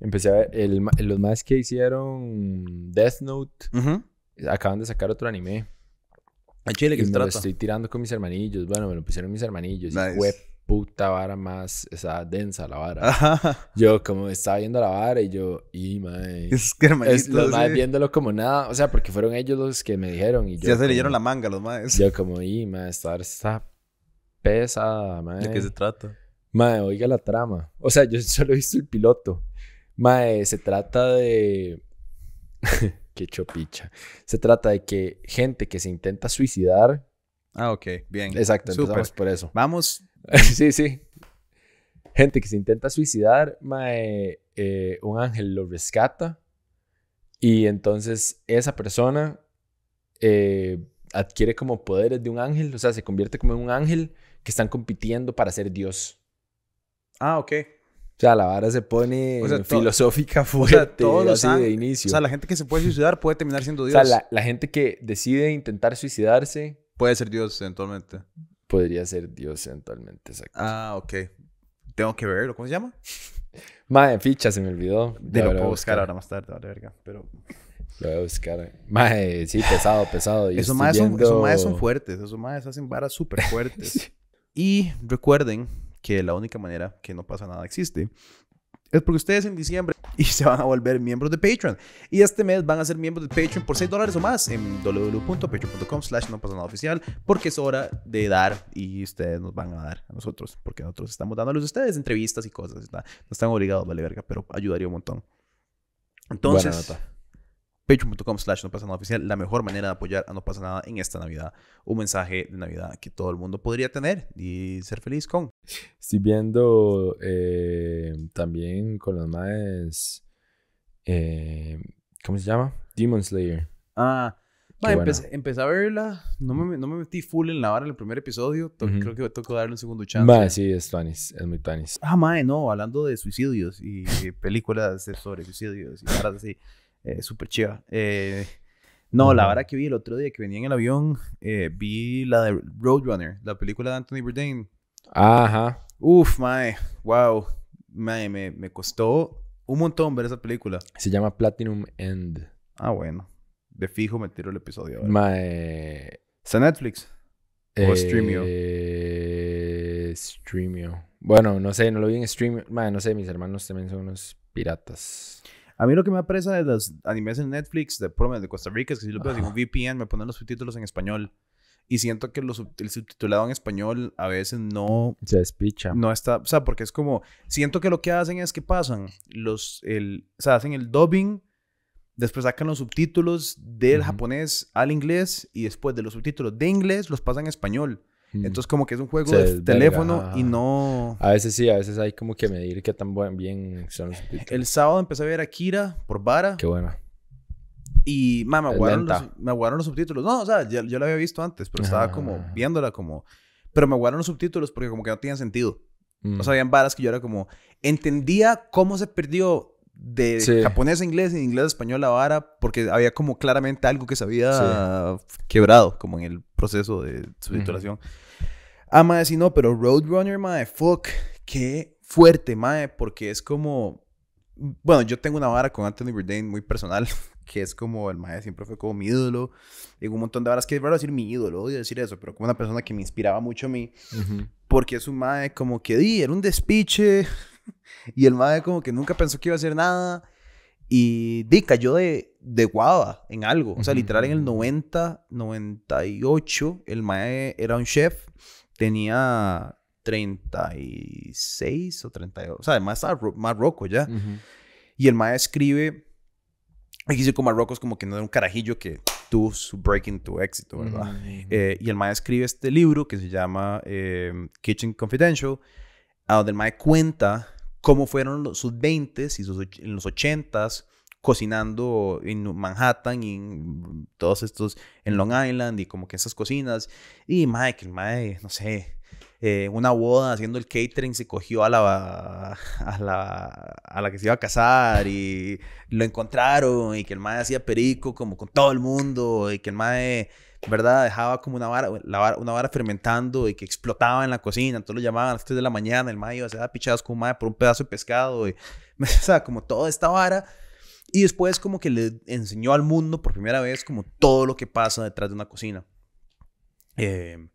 Empecé a ver el, los más que hicieron Death Note. Acaban de sacar otro anime. A Chile que trata. Lo estoy tirando con mis hermanillos. Bueno, me lo pusieron mis hermanillos. Nice. Web puta vara más, esa densa la vara. Yo como estaba viendo la vara y yo, y mae. Es que hermanitos, Los maes viéndolo como nada, o sea, porque fueron ellos los que me dijeron. Y yo ya se leyeron la manga los maes. Yo como, y mae, esta vara está pesada, mae. ¿De qué se trata? Mae, oiga la trama. O sea, yo solo he visto el piloto. Mae, se trata de... qué chopicha. Se trata de que gente que se intenta suicidar. Ah, ok, bien. Exacto, empezamos por eso. Vamos sí, sí. Gente que se intenta suicidar, mae, eh, un ángel lo rescata y entonces esa persona eh, adquiere como poderes de un ángel, o sea, se convierte como en un ángel que están compitiendo para ser Dios. Ah, ok. O sea, la vara se pone O sea, filosófica O fuerte, sea, todos los así de inicio. O sea, la gente que se puede suicidar puede terminar siendo O Dios. sea, la, la gente que decide intentar suicidarse Puede ser Dios eventualmente. Podría ser Dios eventualmente, exacto. Ah, ok. Tengo que verlo. ¿Cómo se llama? Mae, ficha, se me olvidó. De lo puedo buscar ahora más tarde, vale verga. Pero Lo voy a buscar. Mae, sí, pesado, pesado. Y esos maes son, esos maes son fuertes. Esos maes hacen varas súper fuertes. y recuerden que la única manera que no pasa nada existe es porque ustedes en diciembre y se van a volver miembros de Patreon. Y este mes van a ser miembros de Patreon por 6 dólares o más en www.patreon.com slash no pasa nada oficial porque es hora de dar y ustedes nos van a dar a nosotros porque nosotros estamos dándoles a ustedes entrevistas y cosas. No están obligados, vale verga, pero ayudaría un montón. Entonces. patreon.com slash no pasa nada oficial, la mejor manera de apoyar a No pasa nada en esta Navidad. Un mensaje de Navidad que todo el mundo podría tener y ser feliz con. Estoy viendo eh, también con los maes. eh, ¿Cómo se llama? Demon Slayer. Ah, buena. empecé, empecé a verla, no me, no me metí full en la vara en el primer episodio, to- Ujú. creo que que darle un segundo chance. Mae, sí, es Tuanis. Es muy Tuanis. Ah, mae, no, hablando de suicidios y películas sobre suicidios y varas así, eh, súper chiva. Eh, no, la vara que vi el otro día que venía en el avión, eh, vi la de Roadrunner, la película de Anthony Bourdain. Ajá. Uf, mae, wow, mae, me, me costó un montón ver esa película. Se llama Platinum End. Ah, bueno, de fijo me tiro el episodio ahora. Mae. ¿Está Netflix? O Streamio. Eh, Streamio. Bueno, no sé, no lo vi en Streamio. Mae, no sé, mis hermanos también son unos piratas. A mí lo que me apresa de los animes en Netflix, de, por de Costa Rica, es que si lo veo un VPN, me ponen los subtítulos en español. Y siento que los el subtitulado en español a veces no, Se despicha. no está, o sea, porque es como, siento que lo que hacen es que pasan los, el, o sea, hacen el dubbing, después sacan los subtítulos del Ujú. japonés al inglés y después de los subtítulos de inglés los pasan a español. Mm. Entonces como que es un juego Se de desverga, teléfono y no... A veces sí, a veces hay como que medir qué tan buen, bien son los subtítulos. El sábado empecé a ver Akira por Vara. Qué buena. Y, ma, me aguaron, los, me aguaron los subtítulos. No, o sea, ya, yo la había visto antes, pero estaba Ajá. como viéndola como... Pero me aguaron los subtítulos porque como que no tenían sentido. Mm. O sea, habían varas que yo era como... Entendía cómo se perdió de Sí. japonés a inglés y de inglés a español la vara porque había como claramente algo que se había quebrado como en el proceso de subtitulación. Ah, mae, sí, no, pero Roadrunner, mae, fuck, qué fuerte, mae, porque es como... Bueno, yo tengo una vara con Anthony Bourdain muy personal, que es como el mae siempre fue como mi ídolo. Y un montón de varas que es raro decir mi ídolo, odio decir eso, pero como una persona que me inspiraba mucho a mí, porque es un mae como que di, era un despiche, y el mae como que nunca pensó que iba a hacer nada, y di, cayó de, de guava en algo. O sea, literal en el ujú. 90, 98, el mae era un chef, tenía 36 o 32, o sea, además estaba ro- más roco ya. Y el mae escribe, aquí dice como Marruecos como que no era un carajillo que tuvo su breaking to éxito, ¿verdad? Mm. Eh, y el mae escribe este libro que se llama eh, Kitchen Confidential, a donde el mae cuenta cómo fueron los- sus 20s y sus en los 80s cocinando en Manhattan y en todos estos, en Long Island y como que esas cocinas. Y mae, que el mae, no sé, eh, una boda haciendo el catering se cogió a la, a la, a la que se iba a casar y lo encontraron y que el mae hacía perico como con todo el mundo y que el mae, ¿verdad? Dejaba como una vara, la una vara fermentando y que explotaba en la cocina, entonces lo llamaban a las 3 de la mañana, el mae iba a hacer pichadas con un mae por un pedazo de pescado y, o sea, como toda esta vara. Y después como que le enseñó al mundo por primera vez como todo lo que pasa detrás de una cocina. Eh,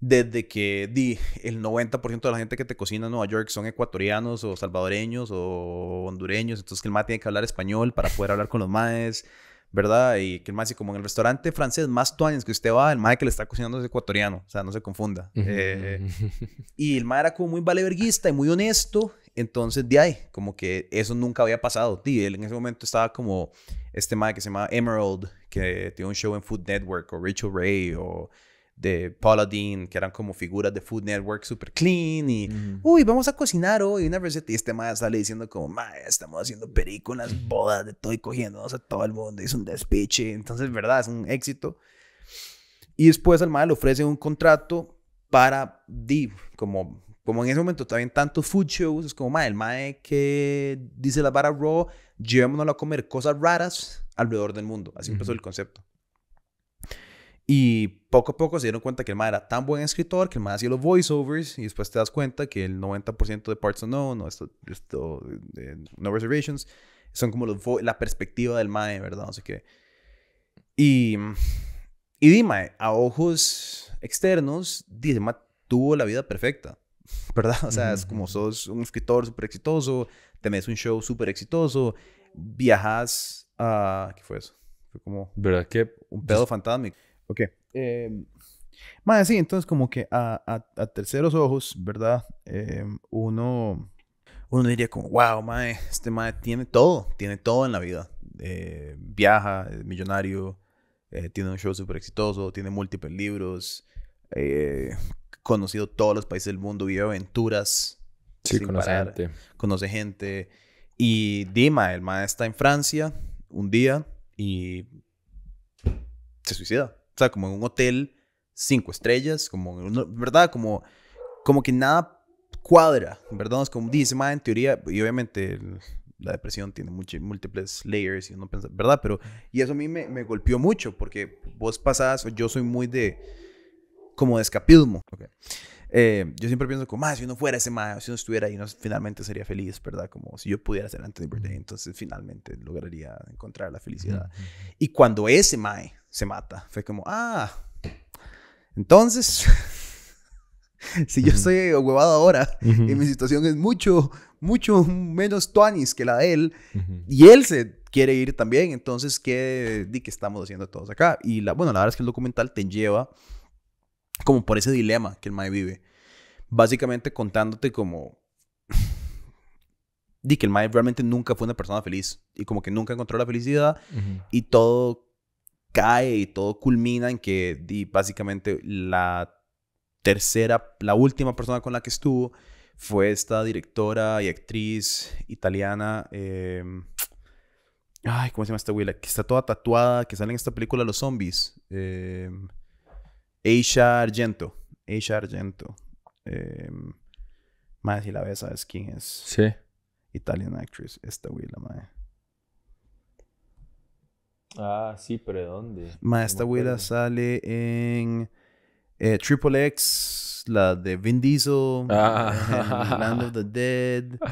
desde que di, el 90% de la gente que te cocina en Nueva York son ecuatorianos o salvadoreños o hondureños, entonces que el mae tiene que hablar español para poder hablar con los maes, ¿verdad? Y que el mae, si como en el restaurante francés más tuanes que usted va, el mae que le está cocinando es ecuatoriano, o sea, no se confunda. Eh, y el mae era como muy valeverguista y muy honesto. Entonces, de ahí, como que eso nunca había pasado. Di, él en ese momento estaba como este mae que se llama Emerald, que tiene un show en Food Network, o Rachel Ray, o de Paula Dean, que eran como figuras de Food Network super clean y, uy, vamos a cocinar hoy una receta. Y este mae sale diciendo como, mae, estamos haciendo películas, bodas de todo y cogiéndonos a todo el mundo. Es un despiche. Entonces, verdad, es un éxito. Y después al mae le ofrecen un contrato para, di, como, como en ese momento todavía tantos food shows, es como, mae, el mae que dice la vara raw, llevémonos a comer cosas raras alrededor del mundo. Así empezó el concepto. Y poco a poco se dieron cuenta que el mae era tan buen escritor que el mae hacía los voiceovers y después te das cuenta que el 90% de Parts Unknown no, esto, esto, de No Reservations son como los la perspectiva del mae, ¿verdad? No sé qué. Y, y dime, a ojos externos, dice, mae, tuvo la vida perfecta, ¿verdad? O sea, es como sos un escritor súper exitoso, tenés un show súper exitoso, viajas a... ¿Qué fue eso? Fue como... ¿Verdad que? Un pedo fantástico. Ok. Eh, más sí, entonces como que a, a, terceros ojos, ¿verdad? Eh, uno, uno diría como, wow, mae, este mae tiene todo, tiene todo en la vida. Eh, viaja, es millonario, eh, tiene un show súper exitoso, tiene múltiples libros, conocido todos los países del mundo, vive aventuras. Sí, conoce gente. Conoce gente. Y Dima, el mae está en Francia un día y se suicida. Como en un hotel cinco estrellas, como, ¿verdad? Como, como que nada cuadra, ¿verdad? Es como dice, más en teoría, y obviamente la depresión tiene múltiples layers y uno piensa, ¿verdad? Pero, y eso a mí me, me golpeó mucho, porque vos pasás, yo soy muy de, como de escapismo. Eh, yo siempre pienso como, más si uno fuera ese más, si uno estuviera ahí, no, finalmente sería feliz, ¿verdad? Como si yo pudiera ser Anthony Bourdain, entonces finalmente lograría encontrar la felicidad. Y cuando ese mae se mata. Fue como, ah, entonces, si yo estoy huevado ahora y mi situación es mucho, mucho menos tuanis que la de él, y él se quiere ir también, entonces, ¿qué, di que estamos haciendo todos acá? Y la, bueno, la verdad es que el documental te lleva como por ese dilema que el Mae vive. Básicamente contándote como... di que el Mae realmente nunca fue una persona feliz y como que nunca encontró la felicidad y todo cae y todo culmina en que básicamente la tercera, la última persona con la que estuvo fue esta directora y actriz italiana. Em, ay, ¿cómo se llama esta güey? que está toda tatuada, que sale en esta película Los Zombies. Eh, Aisha Argento. Aisha Argento. Eh, madre, si la ves, sabes quién es. Sí. Italian actress. Esta güey, la madre. Ah, sí, pero ¿de dónde? Ma, esta güera sale en eh, Triple X, la de Vin Diesel, ah. Land of the Dead.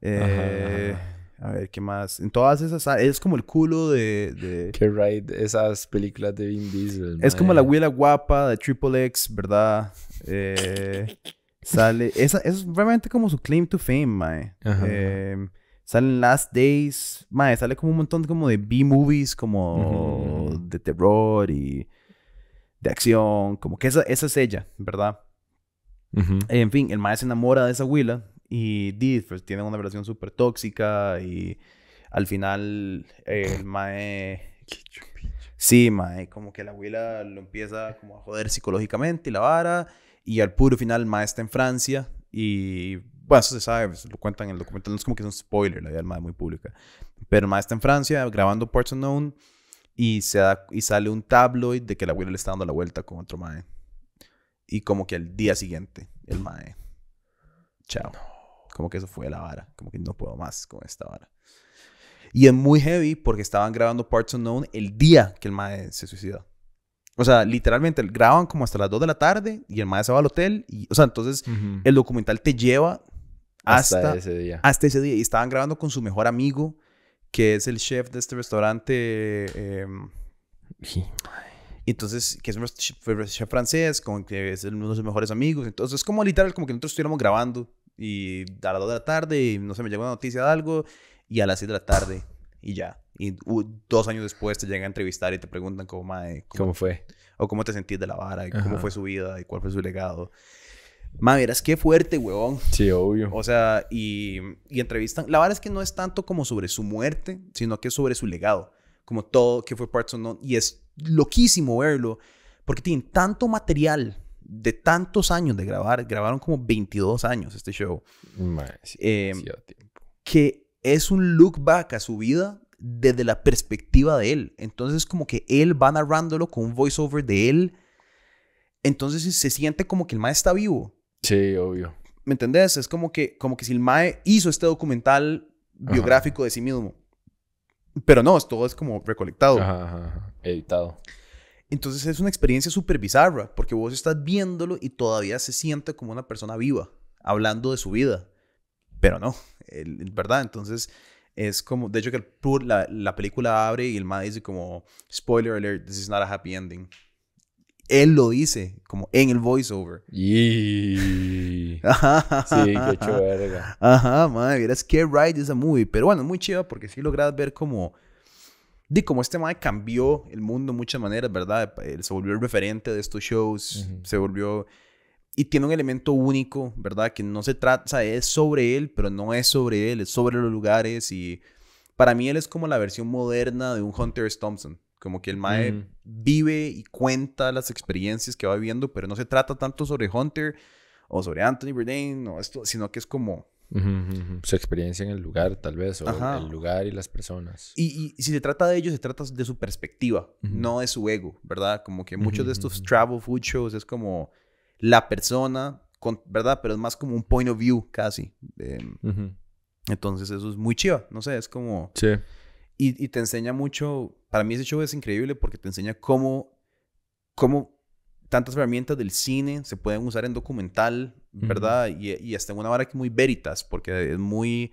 Eh, a ver, ¿qué más? En todas esas, ah, es como el culo de... de... Qué right, esas películas de Vin Diesel. Es como la güera guapa de Triple X, ¿verdad? Eh, sale... Esa, es realmente como su claim to fame, mae. Eh, Salen Last Days. Mae, sale como un montón como de B-movies, como de terror y de acción. Como que esa, esa es ella, ¿verdad? En fin, el mae se enamora de esa huila y Dee, pues, tiene una relación súper tóxica y al final el mae... Sí, mae, como que la huila lo empieza como a joder psicológicamente y la vara y al puro final el mae está en Francia y bueno, eso se sabe, lo cuentan en el documental, no es como que es un spoiler, la vida del madre muy pública. Pero el está en Francia grabando Parts Unknown y, se da, y sale un tabloid de que la abuela le está dando la vuelta con otro mae. Y como que al día siguiente, el mae. Chao. Como que eso fue la vara. Como que no puedo más con esta vara. Y es muy heavy porque estaban grabando Parts Unknown el día que el mae se suicida. O sea, literalmente graban como hasta las 2 de la tarde y el mae se va al hotel. Y, o sea, entonces el documental te lleva hasta, ese día. Hasta ese día. Y estaban grabando con su mejor amigo, que es el chef de este restaurante. Em, y entonces, que es un chef francés, como que es uno de sus mejores amigos. Entonces, es como literal, como que nosotros estuviéramos grabando. Y a las 2 de la tarde, y no sé, me llegó una noticia de algo. Y a las 6 de la tarde, y ya. Y dos años después te llegan a entrevistar y te preguntan cómo, cómo, fue. O cómo te sentís de la vara, y cómo fue su vida, y cuál fue su legado. Madre, verás qué fuerte, huevón. Sí, obvio. O sea, y, y entrevistan. La verdad es que no es tanto como sobre su muerte, sino que es sobre su legado. Como todo que fue Parts Unknown. Y es loquísimo verlo. porque tienen tanto material de tantos años de grabar, grabaron como 22 años este show, sí, Eh, que es un look back a su vida desde la perspectiva de él. Entonces como que él va narrándolo con un voiceover de él. Entonces se siente como que el mae está vivo. Sí, obvio. ¿Me entendés? Es como que, como que si el mae hizo este documental Ajá. biográfico de sí mismo. Pero no, todo es como recolectado. Ajá, ajá. Editado. Entonces es una experiencia súper bizarra, porque vos estás viéndolo y todavía se siente como una persona viva, hablando de su vida. Pero no, ¿verdad? Entonces es como, de hecho que el la, la película abre y el ma dice como, spoiler alert, this is not a happy ending. Él lo dice, como en el voiceover. Sí, qué hecho verga. Ajá, madre, vieras qué ride esa movie. Pero bueno, es muy chiva porque sí logras ver como. Di, como este mae cambió el mundo de muchas maneras, ¿verdad? Él se volvió el referente de estos shows, se volvió. Y tiene un elemento único, ¿verdad? Que no se trata, o sea, es sobre él, pero no es sobre él, es sobre los lugares. Y para mí él es como la versión moderna de un Hunter S. Thompson. Como que el Mae vive y cuenta las experiencias que va viviendo, pero no se trata tanto sobre Hunter o sobre Anthony Bourdain o esto, sino que es como Su experiencia en el lugar, tal vez, o Ajá. el lugar y las personas. Y, y si se trata de ellos, se trata de su perspectiva, no de su ego, ¿verdad? Como que muchos de estos travel food shows es como la persona, con, ¿verdad? Pero es más como un point of view casi. Em, entonces eso es muy chiva, no sé, es como... Sí. Y, y te enseña mucho, para mí ese show es increíble porque te enseña cómo, cómo tantas herramientas del cine se pueden usar en documental, ¿verdad? y, y hasta en una vara que muy veritas, porque es muy,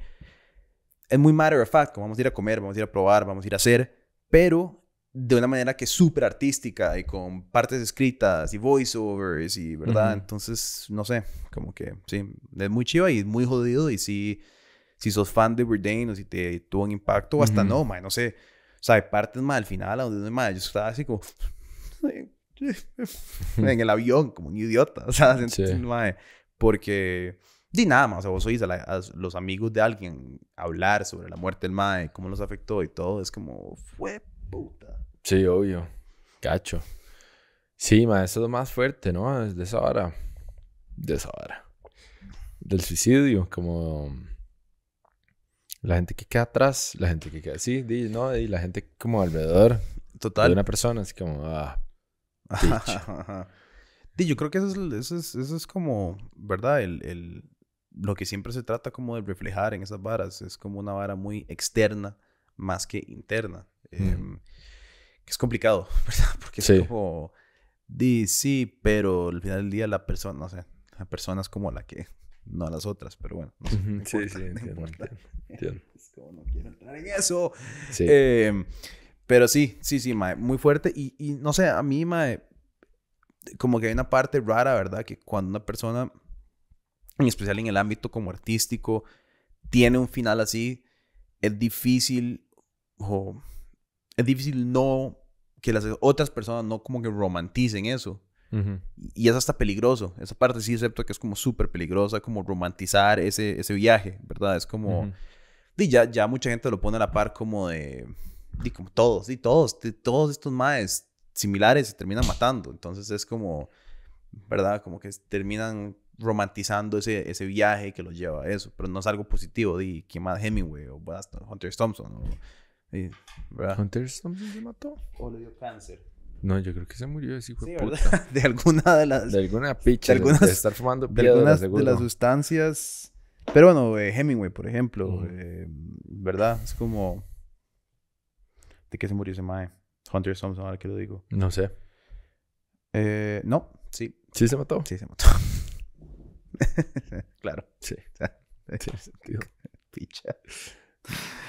es muy matter of fact, como vamos a ir a comer, vamos a ir a probar, vamos a ir a hacer, pero de una manera que es súper artística y con partes escritas y voiceovers y, ¿verdad? Ujú. Entonces, no sé, como que sí, es muy chiva y muy jodido y sí, si sos fan de Bourdain o si te tuvo un impacto o hasta Ujú. no, man, no sé. O sea, hay partes más al final donde ma, yo estaba así como en el avión, como un idiota. O sea, Sí. Mae, porque di nada más, o sea, vos oís a, la- a los amigos de alguien hablar sobre la muerte del mae, cómo los afectó y todo, es como, fue puta. Sí, obvio. Cacho. Sí, ma, eso es lo más fuerte, ¿no? Es De esa hora. De esa hora. Del suicidio, como... La gente que queda atrás, la gente que queda así, di, ¿no? Y la gente como alrededor de Total. una persona, es como, ah, Di, yo creo que eso es, eso es, eso es como, ¿verdad? El, el- lo que siempre se trata como de reflejar en esas varas. Es como una vara muy externa más que interna. Em, que es complicado, ¿verdad? Porque Sí. es como, di, sí, pero al final del día la persona, no sé, la persona es como la que, no las otras, pero bueno. no sé, no Ujú, sí, importa, sí, no entiendo, importa. entiendo. Es como, no quiero entrar en eso. sí. Eh, pero sí, sí, sí, mae, muy fuerte. Y, y no sé, a mí, mae, como que hay una parte rara, ¿verdad? Que cuando una persona, en especial en el ámbito como artístico, tiene un final así, es difícil, o es difícil no, que las otras personas no como que romanticen eso. Y es hasta peligroso. Esa parte sí acepto que es como súper peligrosa, como romantizar ese, ese viaje, ¿verdad? Es como... Ujú. Di, ya, ya mucha gente lo pone a la par como de... Di, como todos, di, todos, todos estos maes similares se terminan matando. Entonces es como, ¿verdad? Como que terminan romantizando ese, ese viaje que los lleva a eso. Pero no es algo positivo. Di, ¿quién más? Hemingway o Hunter Thompson. O, ¿verdad? ¿Hunter Thompson se mató? O le dio cáncer. No, yo creo que se murió ese hijo Sí, de. De alguna de las... De alguna picha. De De, algunas- estar fumando de piedra, algunas seguro. de las sustancias. Pero bueno, eh, Hemingway, por ejemplo, eh, ¿verdad? Es como. ¿De qué se murió ese Mae? Hunter Thompson, ahora que lo digo. No sé. Eh, no, sí, ¿Sí se mató? sí se mató. claro, Sí. Sentido. picha.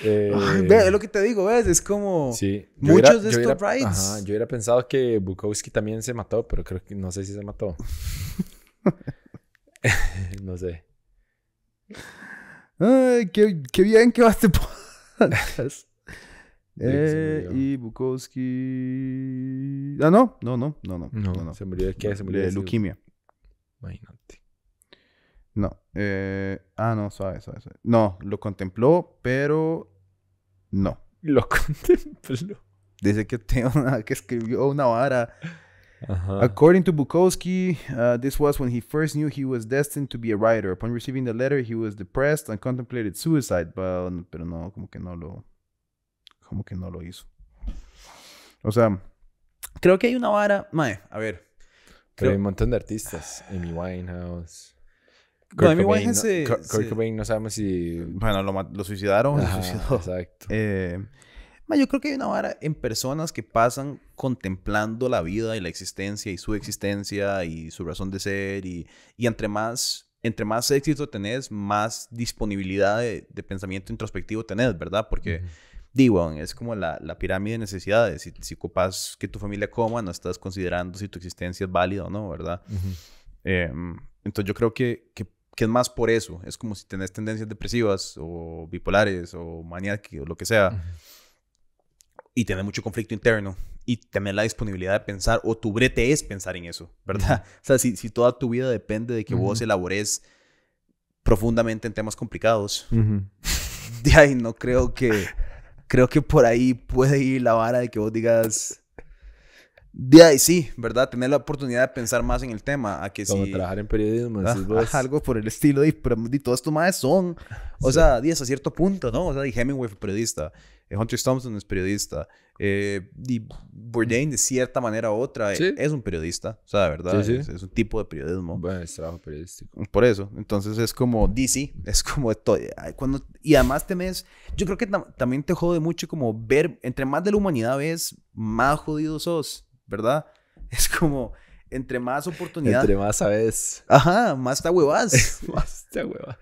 Eh, Ay, ve, es lo que te digo, ¿ves? Es como. Sí. Muchos de estos hubiera- rides. Ajá, yo hubiera pensado que Bukowski también se mató, pero creo que no sé si se mató. no sé. Ay, qué, qué bien que va este podcast. Eh, y Bukowski. Ah, no, no, no, no, no. No, no, se murió de qué? Se murió De de leuquimia. Imagínate. No. eh, ah, no, suave, suave, suave. No, lo contempló, pero no. Lo contempló. Dice que, tengo una- que escribió una vara According to Bukowski, uh, this was when he first knew he was destined to be a writer. Upon receiving the letter, he was depressed and contemplated suicide, but, pero no, como que no lo, como que no lo hizo. O sea, creo que hay una vara, mae, a ver. Pero hay un montón de artistas, Amy Winehouse. Kurt Amy Winehouse no, Kurt, Cobain no sabemos si... Bueno, lo, lo suicidaron. Ajá, suicidó. Exacto. Eh, yo creo que hay una vara en personas que pasan contemplando la vida y la existencia y su existencia y su razón de ser y, y entre más entre más éxito tenés, más disponibilidad de, pensamiento introspectivo tenés, ¿verdad? Porque, digo, es como la, la, pirámide de necesidades. Si, si ocupas que tu familia coma, no estás considerando si tu existencia es válida o no, ¿verdad? Em, entonces yo creo que, que, que, es más por eso. Es como si tenés tendencias depresivas o bipolares o maníacas o lo que sea y tener mucho conflicto interno y tener la disponibilidad de pensar, o tu brete es pensar en eso, ¿verdad? O sea, si, si toda tu vida depende de que vos elabores profundamente en temas complicados, de ahí no creo que, creo que por ahí puede ir la vara de que vos digas, de ahí sí, ¿verdad? Tener la oportunidad de pensar más en el tema. A que Como trabajar en periodismo, ah, Algo por el estilo. Y, pero y todos estos más son. O sea, di a cierto punto, ¿no? O sea, y Hemingway fue periodista. Eh, Hunter Thompson es periodista. Eh, y Bourdain, de cierta manera u otra, es un periodista. O sea, verdad, es, es, un tipo de periodismo. Bueno, es trabajo periodístico. Por eso. Entonces es como DC. Es como todo. Cuando, y además temes. Yo creo que también te jode mucho como ver. Entre más de la humanidad ves, más jodido sos. ¿Verdad? Es como, entre más oportunidades. Entre más sabes. Ajá, más te huevas. más te huevas.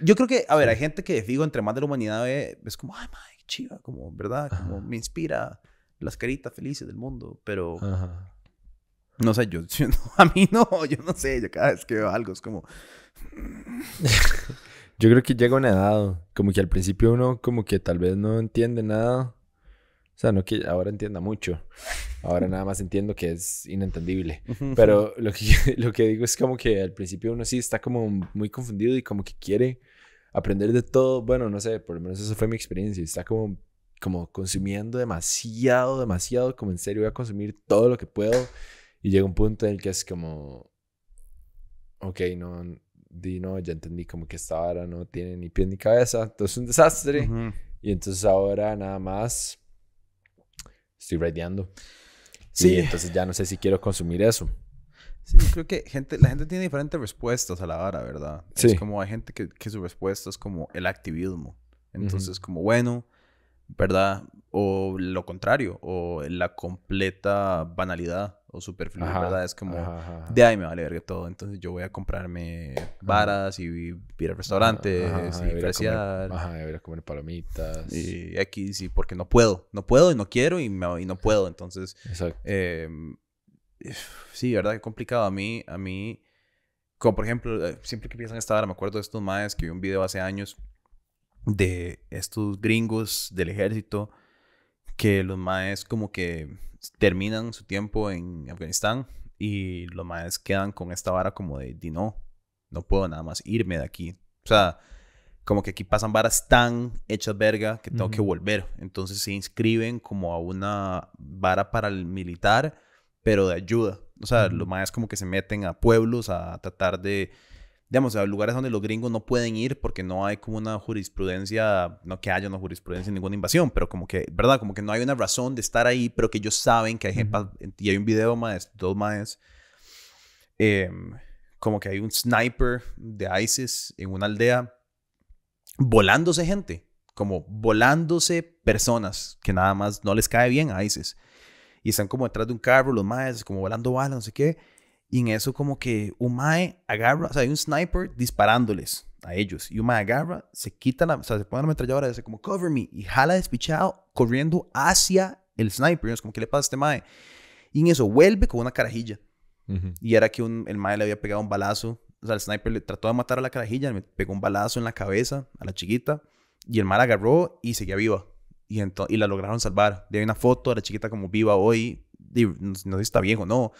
Yo creo que, a ver, hay gente que digo, entre más de la humanidad ve, es como, ay, madre, chiva, como, ¿verdad? Como me inspira las caritas felices del mundo, pero. Ajá. No sé, yo, a mí no, yo no sé, yo cada vez que veo algo es como. yo creo que llega una edad, como que al principio uno, como que tal vez no entiende nada o sea, no que ahora entienda mucho. Ahora nada más entiendo que es inentendible. Pero lo que, lo que digo es como que al principio uno sí está como muy confundido y como que quiere aprender de todo. Bueno, no sé, por lo menos esa fue mi experiencia. Está como, como consumiendo demasiado, demasiado. Como en serio voy a consumir todo lo que puedo. Y llega un punto en el que es como... Ok, no, di no, ya entendí como que esta hora no tiene ni pie ni cabeza. Entonces es un desastre. Y entonces ahora nada más estoy radiando. Sí. Y entonces ya no sé si quiero consumir eso. Sí, creo que gente, la gente tiene diferentes respuestas a la hora, ¿verdad? Sí. Es como hay gente que, que su respuesta es como el activismo. Entonces, como bueno, ¿verdad? O lo contrario, o la completa banalidad o superfluo, ¿verdad? Es como, de ahí me vale verga todo. Entonces yo voy a comprarme varas y ir al restaurante y apreciar. Ajá, ir a comer palomitas. Y X, y porque no puedo. No puedo y no quiero y, y no puedo. Entonces, eh, sí, ¿verdad? Qué complicado. A mí, a mí, como por ejemplo, eh, siempre que piensan esta hora, me acuerdo de estos maes que vi un video hace años de estos gringos del ejército que los maes como que terminan su tiempo en Afganistán y los maes quedan con esta vara como de, di no, no puedo nada más irme de aquí. O sea, como que aquí pasan varas tan hechas verga que tengo que volver. Entonces se inscriben como a una vara para el militar, pero de ayuda. O sea, los maes como que se meten a pueblos a tratar de digamos, a lugares donde los gringos no pueden ir porque no hay como una jurisprudencia, no que haya una jurisprudencia en ninguna invasión, pero como que, ¿verdad? Como que no hay una razón de estar ahí, pero que ellos saben que hay gente, y hay un video más, dos más, em, como que hay un sniper de ISIS en una aldea volándose gente, como volándose personas que nada más no les cae bien a ISIS. Y están como detrás de un carro, los maes, como volando balas, no sé qué. Y en eso como que un mae agarra, o sea, hay un sniper disparándoles a ellos. Y un mae agarra, se quita la, o sea, se pone la ametralladora y dice como, cover me. Y jala despichado corriendo hacia el sniper. Y es como, ¿qué le pasa a este mae? Y en eso vuelve con una carajilla. Y era que un, el mae le había pegado un balazo. O sea, el sniper le trató de matar a la carajilla, le pegó un balazo en la cabeza a la chiquita. Y el mae la agarró y seguía viva. Y, y la lograron salvar. Y hay una foto de la chiquita como viva hoy. no, sé si está bien o no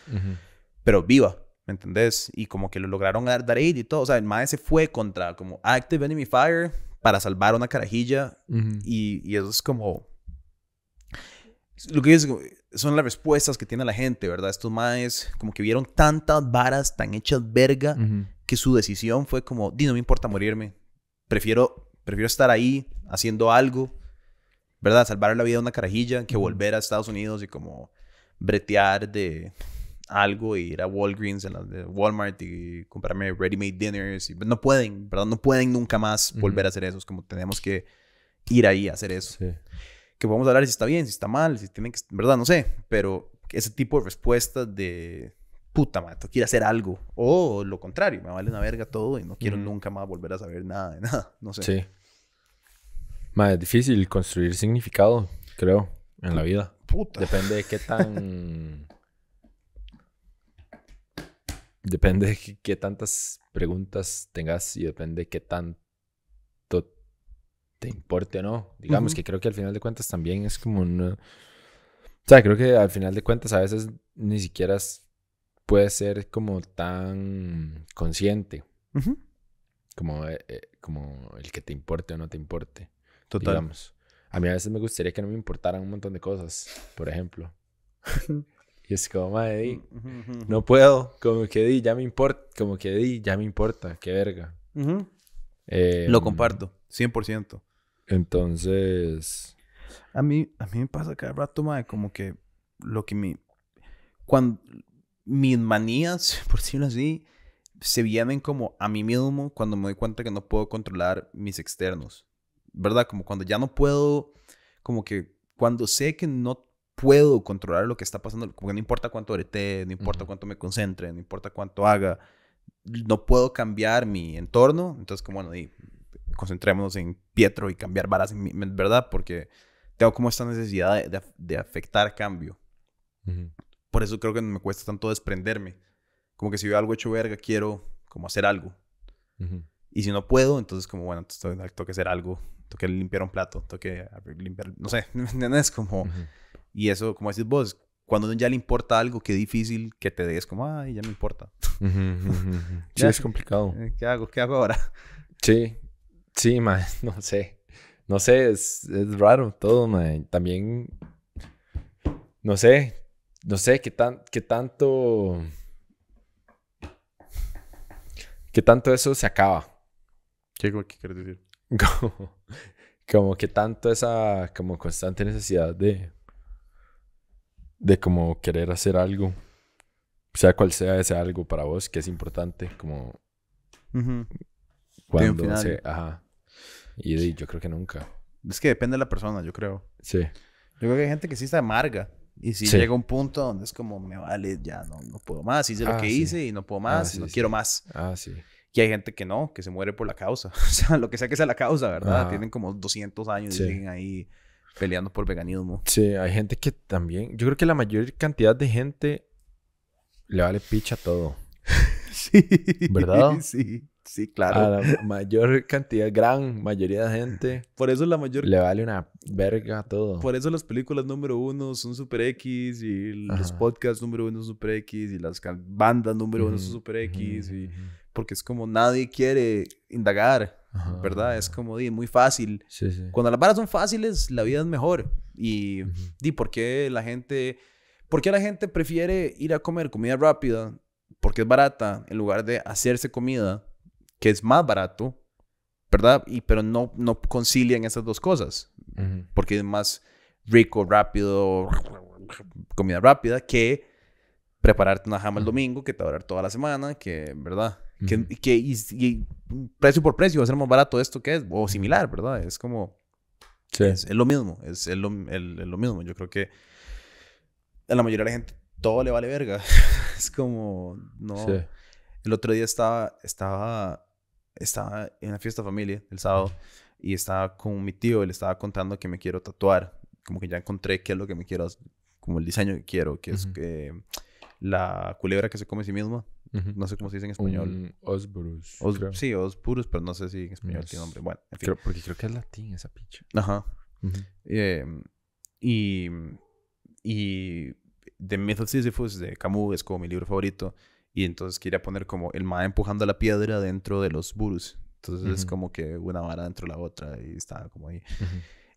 pero viva, ¿me entendés? Y como que lo lograron dar, dar aid y todo. O sea, el mae se fue contra como Active Enemy Fire para salvar una carajilla. y, y, eso es como... Lo que es, son las respuestas que tiene la gente, ¿verdad? Estos maes como que vieron tantas varas tan hechas verga que su decisión fue como, di, no me importa morirme. Prefiero, prefiero estar ahí haciendo algo, ¿verdad? Salvar la vida de una carajilla que volver a Estados Unidos y como bretear de algo y ir a Walgreens, en la de Walmart y comprarme ready-made dinners. Y, no pueden, ¿verdad? No pueden nunca más volver a hacer eso. Es como tenemos que ir ahí a hacer eso. Que podemos hablar si está bien, si está mal, si tienen que... ¿Verdad? No sé. Pero ese tipo de respuestas de... Puta, madre, quiero hacer algo. O lo contrario, me vale una verga todo y no quiero nunca más volver a saber nada de nada. No sé. Sí. Más es difícil construir significado, creo, en la vida. Puta. Depende de qué tan Depende de qué tantas preguntas tengas y depende de qué tanto te importe o no. Digamos que creo que al final de cuentas también es como una... O sea, creo que al final de cuentas a veces ni siquiera puede ser como tan consciente. como, eh, eh, como el que te importe o no te importe. Total. Digamos. A mí a veces me gustaría que no me importaran un montón de cosas, por ejemplo. Y es como, madre, no puedo, como que di, ya me importa, como que di, ya me importa, qué verga. Em, Lo comparto, 100%. Entonces... A mí, a mí me pasa cada rato, madre, como que lo que me... Cuando mis manías, por decirlo así, se vienen como a mí mismo cuando me doy cuenta que no puedo controlar mis externos. ¿Verdad? Como cuando ya no puedo, como que cuando sé que no puedo controlar lo que está pasando, como no importa cuánto orete, no importa cuánto me concentre, no importa cuánto haga, no puedo cambiar mi entorno, entonces como bueno, y concentrémonos en Pietro y cambiar varas en verdad, porque tengo como esta necesidad de, afectar cambio. Por eso creo que me cuesta tanto desprenderme. Como que si veo algo hecho verga, quiero como hacer algo. Y si no puedo, entonces como, bueno, tengo que hacer algo. Tengo que limpiar un plato, tengo que limpiar, no sé, ¿me entiendes? Como... Y eso, como decís vos, cuando ya le importa algo, qué difícil que te des como, ay, ya me importa. sí, es complicado. Eh, ¿Qué hago? ¿Qué hago ahora? Sí, sí, man, no sé. No sé, es, es raro todo, man. También, no sé, no sé qué, tan, qué tanto... ¿Qué tanto eso se acaba? ¿Qué, qué quieres decir? Como, como que tanto esa como constante necesidad de de como querer hacer algo, sea cual sea ese algo para vos, que es importante, como cuando ajá. Y yo creo que nunca. Es que depende de la persona, yo creo. Sí. Yo creo que hay gente que sí está amarga. Y si llega un punto donde es como, me vale, ya no, no puedo más. Hice lo ah, que hice y no puedo más ah, y no quiero más. Ah, sí. Y hay gente que no, que se muere por la causa. o sea, lo que sea que sea la causa, ¿verdad? Tienen como 200 años y siguen ahí peleando por veganismo. Sí, hay gente que también. Yo creo que la mayor cantidad de gente le vale picha todo. sí. ¿Verdad? Sí, sí, claro. A la mayor cantidad, gran mayoría de gente. Por eso la mayor. Le vale una verga todo. Por eso las películas número uno son Super X y los podcasts número uno son Super X y las bandas número uno son Super X. y... Porque es como nadie quiere indagar. ¿Verdad? Es como, di, muy fácil. Cuando las varas son fáciles, la vida es mejor. Y, di, ¿por qué la gente, por qué la gente prefiere ir a comer comida rápida? Porque es barata, en lugar de hacerse comida, que es más barato, ¿verdad? Y, pero no, no concilian esas dos cosas. Porque es más rico, rápido, comida rápida, que prepararte una jama el domingo, que te va a durar toda la semana, que, ¿verdad? Que, que y, precio por precio va a ser más barato esto que es, o similar, ¿verdad? Es como. Sí. Es, lo mismo, es, lo, lo, mismo. Yo creo que a la mayoría de la gente todo le vale verga. es como. No. El otro día estaba, estaba, estaba en una fiesta familia el sábado y estaba con mi tío y le estaba contando que me quiero tatuar. Como que ya encontré qué es lo que me quiero, como el diseño que quiero, que es que la culebra que se come a sí misma. No sé cómo se dice en español. Osburus. sí, Osburus, pero no sé si en español tiene nombre. Bueno, en fin. porque creo que es latín esa picha. Ajá. Em, y, y The Myth of Sisyphus de Camus es como mi libro favorito. Y entonces quería poner como el ma empujando la piedra dentro de los burus. Entonces es como que una vara dentro de la otra y estaba como ahí.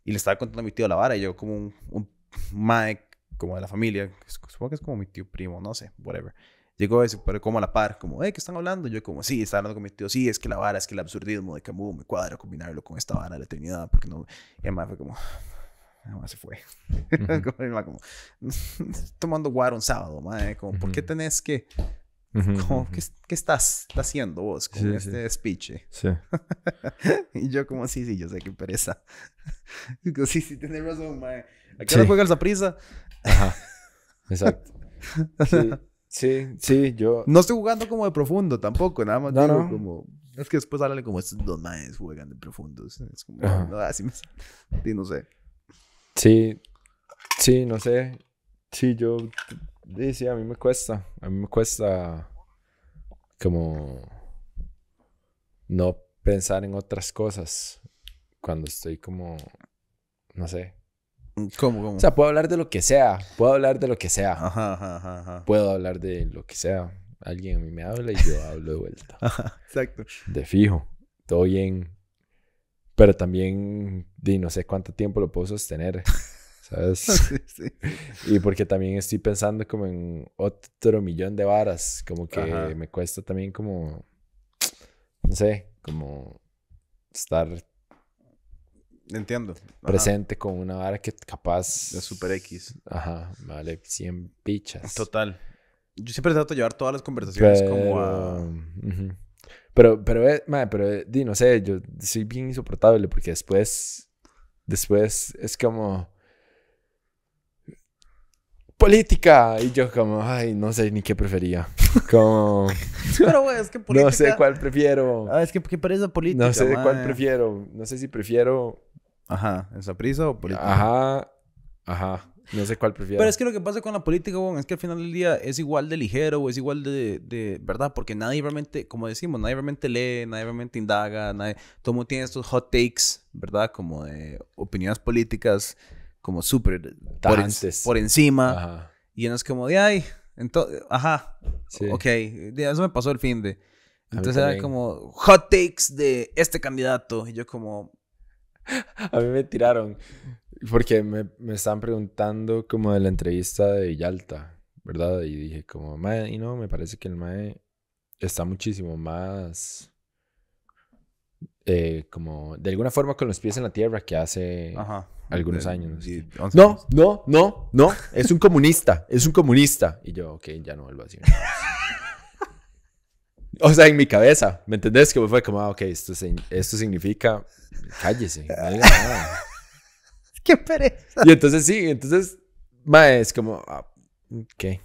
Y le estaba contando a mi tío la vara y yo como un, mae como de la familia, supongo que es como mi tío primo, no sé, whatever. Llegó ese, pero como a la par, como, eh, ¿qué están hablando? Yo como, sí, está hablando con mi tío, sí, es que la vara, es que el absurdismo de Camus me cuadra combinarlo con esta vara de la eternidad, porque no... Y además fue como, además se fue. como, como, tomando guaro un sábado, madre, como, ¿por qué tenés que... Como, ¿qué, ¿qué, estás haciendo vos con este speech? Sí. y yo como, sí, sí, yo sé que pereza. Digo, sí, sí, tenés razón, mae. ¿A qué hora juega el Zaprisa? Ajá. Exacto. Sí. Sí, sí, yo... No estoy jugando como de profundo tampoco, nada más No, digo no. como... Es que después háblale como estos dos maes juegan de profundos. Es como... No, así me... Sí, no sé. Sí, sí, no sé. Sí, yo... Sí, sí, a mí me cuesta. A mí me cuesta como no pensar en otras cosas cuando estoy como, no sé. ¿Cómo, cómo? O sea, puedo hablar de lo que sea. Puedo hablar de lo que sea. Ajá, ajá, ajá. Puedo hablar de lo que sea. Alguien a mí me habla y yo hablo de vuelta. Ajá, exacto. De fijo. Todo bien. Pero también, di, no sé cuánto tiempo lo puedo sostener. ¿Sabes? Sí, sí. Y porque también estoy pensando como en otro millón de varas. Como que Ajá. me cuesta también como, no sé, como estar Entiendo. Ajá. presente con una vara que capaz... De Super X. Ajá, vale 100 pichas. Total. Yo siempre trato de llevar todas las conversaciones como a... Pero, pero, eh, pero, eh, di, no sé, yo soy bien insoportable porque después, después es como política y yo como, ay, no sé ni qué prefería. Como, Pero, güey, es que política... no sé cuál prefiero. Ah, es que qué parece política, No sé cuál mae. prefiero. No sé si prefiero, Ajá, ¿en prisa o política? ajá, ajá, no sé cuál prefiero. Pero es que lo que pasa con la política, weón, es que al final del día es igual de ligero o es igual de, de verdad, porque nadie realmente, como decimos, nadie realmente lee, nadie realmente indaga, nadie, todo el mundo tiene estos hot takes, ¿verdad? Como de opiniones políticas, como súper por, en- por encima. Ajá, Y no es como de, ay, entonces, ajá, sí. ok, eso me pasó el fin de. Entonces era como hot takes de este candidato. Y yo como, A mí me tiraron porque me, me estaban preguntando como de la entrevista de Yalta, ¿verdad? Y dije como, mae, y no, me parece que el mae está muchísimo más, eh, como, de alguna forma con los pies en la tierra que hace... ajá. Algunos de- años. sí, 11 No, años. no, no, no, es un comunista, es un comunista. Y yo, ok, ya no vuelvo a decir nada. O sea, en mi cabeza, ¿me entendés? Que fue como, ah, ok, esto, esto significa, cállese, no diga nada. ¡Qué pereza! Y entonces sí, entonces, mae, es como, ah, ok.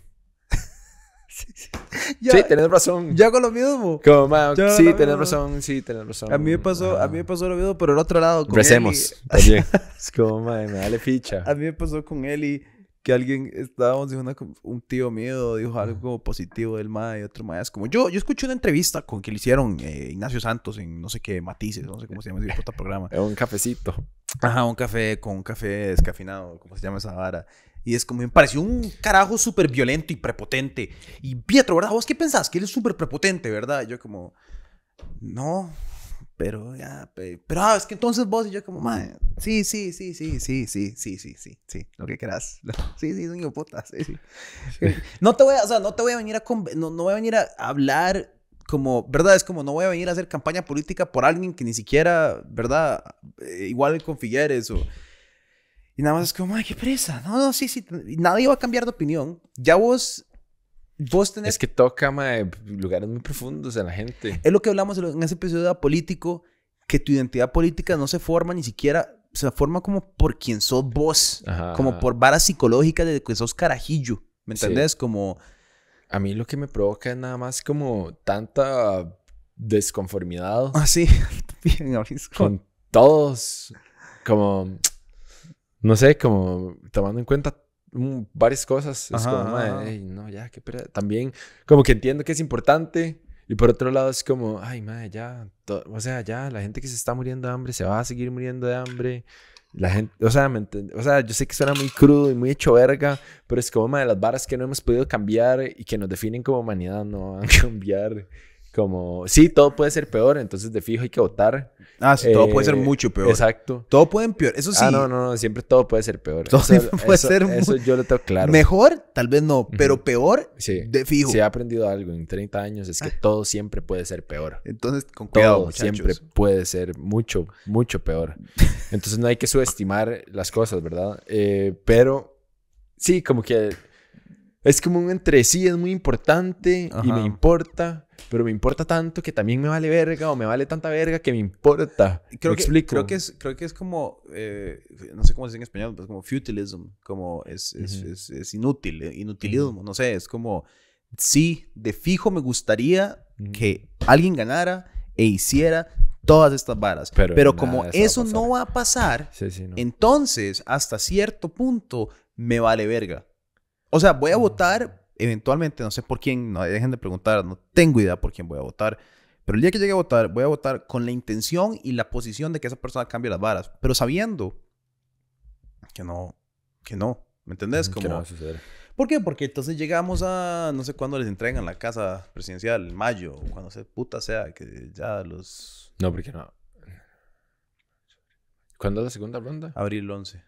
Ya- sí, tenés razón. Yo hago lo mismo. Como, Yo sí, lo tenés mismo. razón, sí, tenés razón. A mí me pasó, a mí me pasó lo mismo, pero el otro lado. Con Recemos, Eli. también. Es como, mae, me dale ficha. A mí me pasó con Eli que alguien estábamos en una, un tío mío dijo algo como positivo del MAE y otro MAE es como yo yo escuché una entrevista con que le hicieron eh, Ignacio Santos en no sé qué Matices no sé cómo se llama ese puta programa Es un cafecito. ajá un café con un café descafeinado cómo se llama esa vara y es como me pareció un carajo súper violento y prepotente y Pietro verdad vos qué pensás que él es súper prepotente verdad Y yo como no pero ya, pe- pero ah, es que entonces vos y yo como, mae, sí, sí, sí, sí, sí, sí, sí, sí, sí, sí, lo que quieras. Sí, sí, niño puta, sí, sí. No te voy a, o sea, no te voy a venir a, no, no voy a venir a hablar como, ¿verdad? Es como, no voy a venir a hacer campaña política por alguien que ni siquiera, ¿verdad? Eh, igual con Figueres o... Y nada más es como, ay, qué presa. No, no, sí, sí, nadie va a cambiar de opinión. Ya vos, vos tenés Es que toca, mae, lugares muy profundos en la gente. es lo que hablamos en ese episodio de político, que tu identidad política no se forma ni siquiera, se forma como por quien sos vos, Ajá. como por varas psicológicas de que sos carajillo, ¿me Sí. entendés? Como, A mí lo que me provoca es nada más como tanta desconformidad así, bien, a mí es como- con todos. Como, no sé, como tomando en cuenta mm, varias cosas. Es Ajá, como, ajá, ey, no, ya, qué pera. También, como que entiendo que es importante. Y por otro lado es como, ay, madre, ya. o sea, ya, la gente que se está muriendo de hambre se va a seguir muriendo de hambre. La gente, o sea, o sea, yo sé que suena muy crudo y muy hecho verga, pero es como, madre, las varas que no hemos podido cambiar y que nos definen como humanidad no van a cambiar Como, sí, todo puede ser peor, entonces de fijo hay que votar. Ah, sí, todo puede ser Eh, mucho peor. Exacto. Todo puede empeorar. Eso sí. Ah, no, no, no, siempre todo puede ser peor. Todo eso, siempre puede eso- ser Eso yo lo tengo claro. Mejor, tal vez no, pero peor, Sí. de fijo. Si he aprendido algo en 30 años es que todo siempre puede ser peor. Entonces, con cuidado, Todo muchachos. siempre puede ser mucho, mucho peor. Entonces no hay que subestimar las cosas, ¿verdad? Eh, pero sí, como que es como un entre sí, es muy importante y Ajá. me importa, pero me importa tanto que también me vale verga o me vale tanta verga que me importa. Creo ¿Me que, explico? creo que es, creo que es como, eh, no sé cómo se dice en español, pero es como futilism, como es, es, es, es inútil, eh, inutilismo, no sé, es como, sí, de fijo me gustaría que alguien ganara e hiciera todas estas varas, Pero pero, como eso va no va a pasar, Sí, sí, no. entonces hasta cierto punto me vale verga. O sea, voy a votar eventualmente, no sé por quién, no dejen de preguntar, no tengo idea por quién voy a votar. Pero el día que llegue a votar, voy a votar con la intención y la posición de que esa persona cambie las varas, pero sabiendo que no, que no, ¿me entendés? Que Como, no va a suceder. ¿Por qué? Porque entonces llegamos a, no sé cuándo les entregan la casa presidencial, en mayo, o cuando se puta sea, que ya los... No, porque no. ¿Cuándo es la segunda ronda? Abril 11.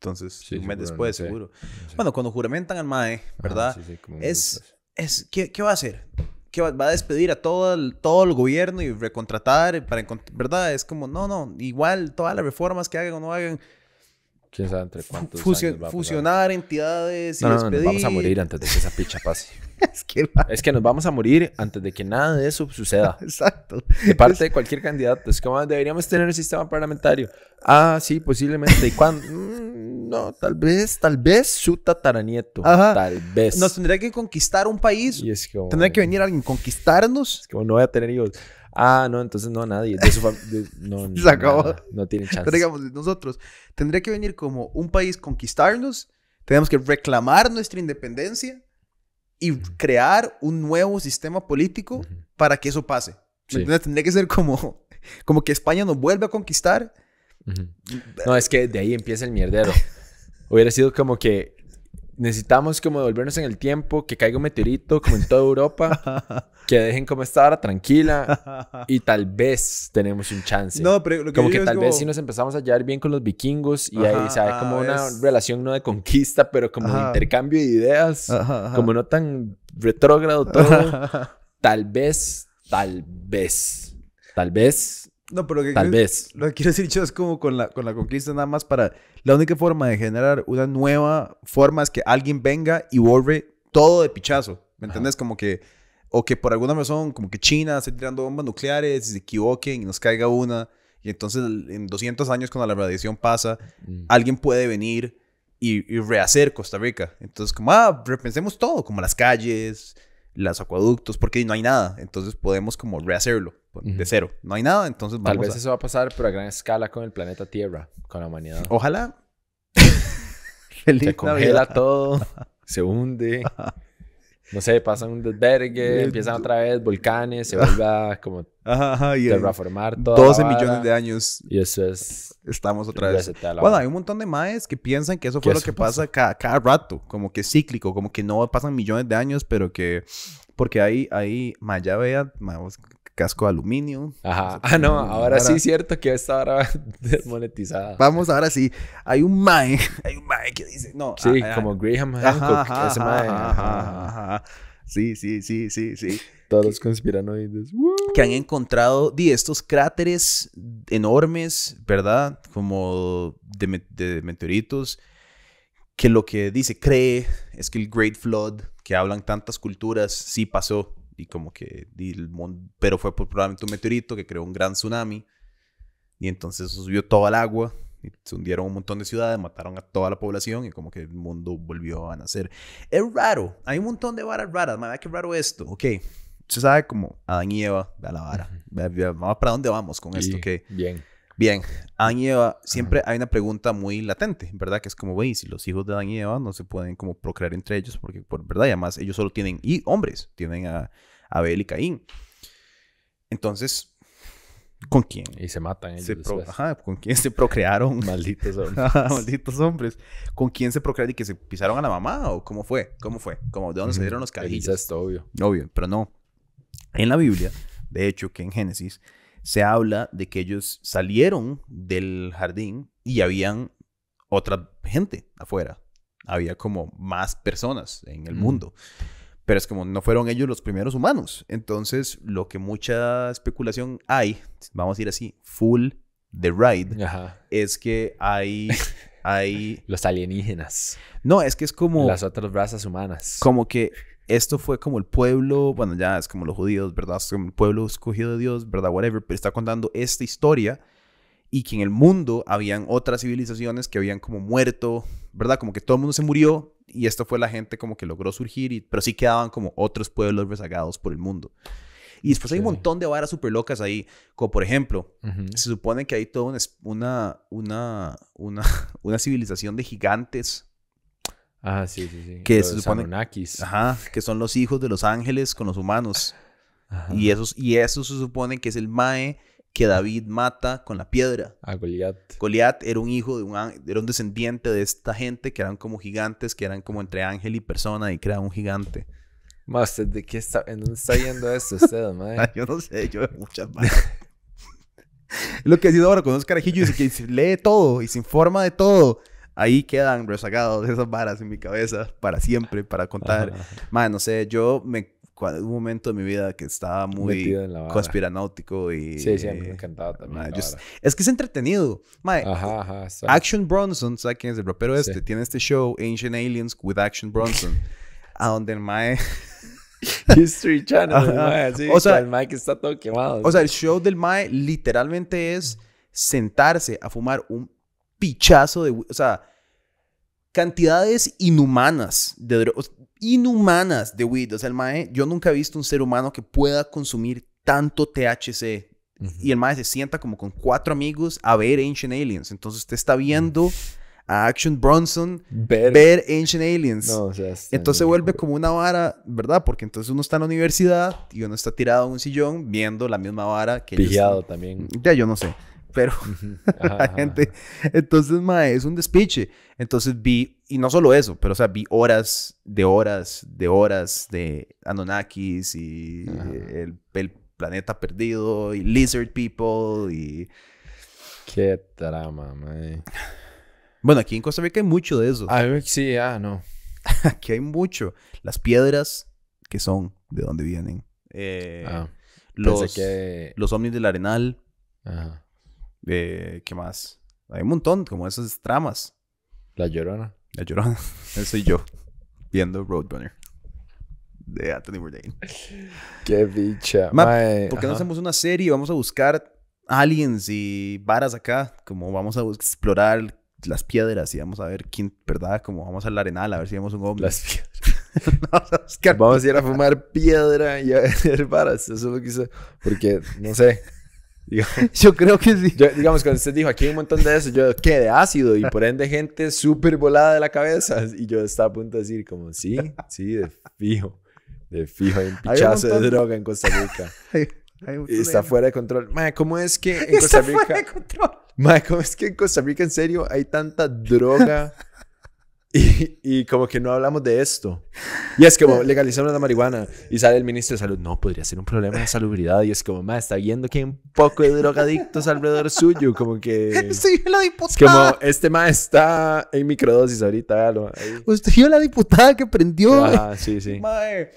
Entonces, Sí, un mes después, seguro. Bueno, cuando juramentan al MAE, ¿verdad? Ajá, sí, es, es ¿qué, qué va a hacer? ¿Qué va, va a despedir a todo el, todo el gobierno y recontratar para ¿verdad? Es como, no, no, igual todas las reformas que hagan o no hagan. ¿Quién sabe entre cuántos fusio- años va a pasar? fusionar entidades y No, no, no, nos despedir. vamos a morir antes de que esa picha pase. es que Es que nos vamos a morir antes de que nada de eso suceda. Exacto. De parte de cualquier candidato. Es como "Ah, deberíamos tener un sistema parlamentario. Ah, sí, posiblemente. ¿Y cuándo? Mm, no, tal vez, tal vez su tataranieto. Ajá. Tal vez. Nos tendría que conquistar un país. y es como, Tendría que venir alguien a conquistarnos. Es como no voy a tener hijos. Ah, no, entonces no, nadie. De su fam- de- no, Se acabó. nada, no tiene chance. Pero digamos, nosotros, tendría que venir como un país conquistarnos. Tenemos que reclamar nuestra independencia y crear un nuevo sistema político para que eso pase. ¿Me Sí. Tendría que ser como, como que España nos vuelve a conquistar. Ujú. No, es que de ahí empieza el mierdero. Hubiera sido como que necesitamos como devolvernos en el tiempo, que caiga un meteorito como en toda Europa, que dejen como esta hora tranquila y tal vez tenemos un chance. No, pero lo que como que tal vez si nos empezamos a llevar bien con los vikingos y ahí Ajá, se ve como una es- relación no de conquista, pero como de intercambio de ideas, Ajá, ajá. como no tan retrógrado todo. tal vez, tal vez, tal vez, No, pero lo que tal quiero- vez. Lo que quiero decir yo es como con la, con la conquista nada más para... La única forma de generar una nueva forma es que alguien venga y borre todo de pichazo. ¿Me entiendes? Como que... O que por alguna razón, como que China esté tirando bombas nucleares y se equivoquen y nos caiga una. Y entonces en 200 años cuando la radiación pasa, Mm. alguien puede venir y, y rehacer Costa Rica. Entonces como, ah, repensemos todo, como las calles, los acueductos, porque no hay nada. Entonces podemos como rehacerlo de Ujú. cero. No hay nada, entonces Tal vamos vez a... eso va a pasar, pero a gran escala con el planeta Tierra, con la humanidad. Ojalá. Feliz se congela Navidad. todo, se hunde. No sé, pasan un desvergue, empiezan otra vez volcanes, se vuelve a como Ajá, ajá, y terraformar todo. 12 millones de años Y eso es. estamos otra vez. Bueno, vara. hay un montón de maes que piensan que eso Que fue lo eso que pasa cada, cada rato, como que cíclico, como que no pasan millones de años, pero que... Porque ahí, ahí, ma, ya vea, ma, vos- casco de aluminio. Ajá. Ah, no, ahora sí Ahora- es cierto que esta hora desmonetizada. Vamos ahora sí. Hay un mae, hay un mae que dice... No, Sí, ah, ah, como Graham ajá, Hancock, ajá, ese ajá, mae, ajá, ajá. ajá. Sí, sí, sí, sí, sí. Todos los conspiranoides. ¡Woo! que han encontrado di, estos cráteres enormes, ¿verdad? Como de, de meteoritos, que lo que dice, cree, es que el Great Flood, que hablan tantas culturas, sí pasó, y como que, di, el mon- pero fue por probablemente un meteorito que creó un gran tsunami, y entonces subió todo el agua, y se hundieron un montón de ciudades, mataron a toda la población, y como que el mundo volvió a nacer. Es raro, hay un montón de varas raras, madre, qué raro esto, ok. Se sabe como Adán y Eva, vea la vara. Vea, vamos, ¿Para dónde vamos con esto? Y- ok. Bien. Bien, Adán y Eva, siempre hay una pregunta muy latente, ¿verdad? Que es como, güey, si los hijos de Adán y Eva no se pueden como procrear entre ellos, porque, por verdad, y además ellos solo tienen y hombres, tienen a Abel y Caín. Entonces, ¿Con quién? Y se matan ellos Se pro-. Ajá, ¿con quién se procrearon? Malditos hombres. Malditos hombres. ¿Con quién se procrearon y que se pisaron a la mamá? ¿O cómo fue? ¿Cómo fue? ¿Cómo, ¿De dónde se dieron los carajillos? incesto, obvio. Obvio, pero no. En la Biblia, de hecho, que en Génesis, se habla de que ellos salieron del jardín y habían otra gente afuera. Había como más personas en el Mm. mundo. Pero es como no fueron ellos los primeros humanos. Entonces, lo que mucha especulación hay, vamos a ir así, full the ride, Ajá. es que hay, hay, Los alienígenas. no, es que es como, Las otras razas humanas. como que esto fue como el pueblo, bueno, ya es como los judíos, ¿verdad? Es como el pueblo escogido de Dios, ¿verdad? Whatever, pero está contando esta historia y que en el mundo habían otras civilizaciones que habían como muerto, ¿verdad? Como que todo el mundo se murió y esto fue la gente como que logró surgir, y, pero sí quedaban como otros pueblos rezagados por el mundo. Y después hay un montón de varas súper locas ahí, como por ejemplo, Ujú. se supone que hay toda una, una, una, una civilización de gigantes Ah, sí, sí, sí. Que Los se supone-. Ajá, que son los hijos de los ángeles con los humanos. Ajá. Y, esos, y eso se supone que es el Mae que David mata con la piedra. A Goliat. Goliat era un hijo de un, era un descendiente de esta gente que eran como gigantes, que eran como entre ángel y persona y creaban un gigante. Ma, ¿usted de qué está, en dónde está viendo esto usted, mae? Yo no sé, yo veo muchas varas. Lo que he sido ahora con unos carajillos y que se lee todo y se informa de todo. Ahí quedan rezagados esas varas en mi cabeza para siempre, para contar. Man, no sé, yo me un momento de mi vida que estaba muy conspiranáutico y Sí, sí, a mí me encantaba también. mae, vara. es que es entretenido. Mae, Ajá, ajá. Action Bronson, ¿sabes quién es el rapero este? Sí. Tiene este show Ancient Aliens with Action Bronson, a donde el mae, History Channel, Ajá. mae, sí, O sea- el Mike está todo quemado. o sea, el show del mae literalmente es sentarse a fumar un pichazo de, o sea, cantidades inhumanas de drogas, inhumanas de weed. O sea, el mae, yo nunca he visto un ser humano que pueda consumir tanto THC. Y el mae se sienta como con cuatro amigos a ver Ancient Aliens. Entonces usted está viendo a Action Bronson ver. ver Ancient Aliens. No, o sea, está Entonces se vuelve como una vara, ¿verdad? Porque entonces uno está en la universidad y uno está tirado en un sillón viendo la misma vara que Pillado también. Ya yo no sé. Pero. Ajá, la gente. Entonces, mae, es un despiche. Entonces vi, y no solo eso, pero o sea, vi horas de horas de horas de Anunnakis y el, el planeta perdido y Lizard People y. Qué trama, mae. Bueno, aquí en Costa Rica hay mucho de eso. A mí sí, ah, no. Aquí hay mucho. Las piedras que son de dónde vienen. Eh, Ah, los, que... los ovnis del arenal. Ajá. Eh, ¿Qué más? Hay un montón, como esas tramas. La Llorona. La llorona. Ese soy yo. Viendo Roadrunner. De Anthony Bourdain. Qué bicha. Ma, ¿Por qué no hacemos una serie? y Vamos a buscar aliens y varas acá. Como vamos a explorar las piedras y vamos a ver quién, ¿verdad? Como vamos al arenal a ver si vemos un ovni. Las piedras. vamos a buscar. Vamos a ir a fumar piedra y a ver varas. Eso es lo que hice. Porque, no sé. Digamos, Yo creo que sí. yo- digamos, cuando usted dijo aquí hay un montón de eso, yo, ¿qué? De ácido y por ende gente súper volada de la cabeza. Y yo estaba a punto de decir, como, sí, sí, de fijo. De fijo, hay un Hay un pichazo de droga en Costa Rica. Hay- hay un está fuera de control. Mae, ¿cómo es que en Costa Está fuera Rica... de control. Mae, ¿cómo es que en Costa Rica en serio hay tanta droga y, y como que no hablamos de esto? Y es como legalizamos la marihuana y sale el ministro de salud, no, podría ser un problema de salubridad. Y es como, mae, está viendo que hay un poco de drogadictos alrededor suyo, como que... Soy la Es como, diputada. este mae está en microdosis ahorita, ahí. Usted vio la diputada que prendió. Ajá, sí, sí. Mae.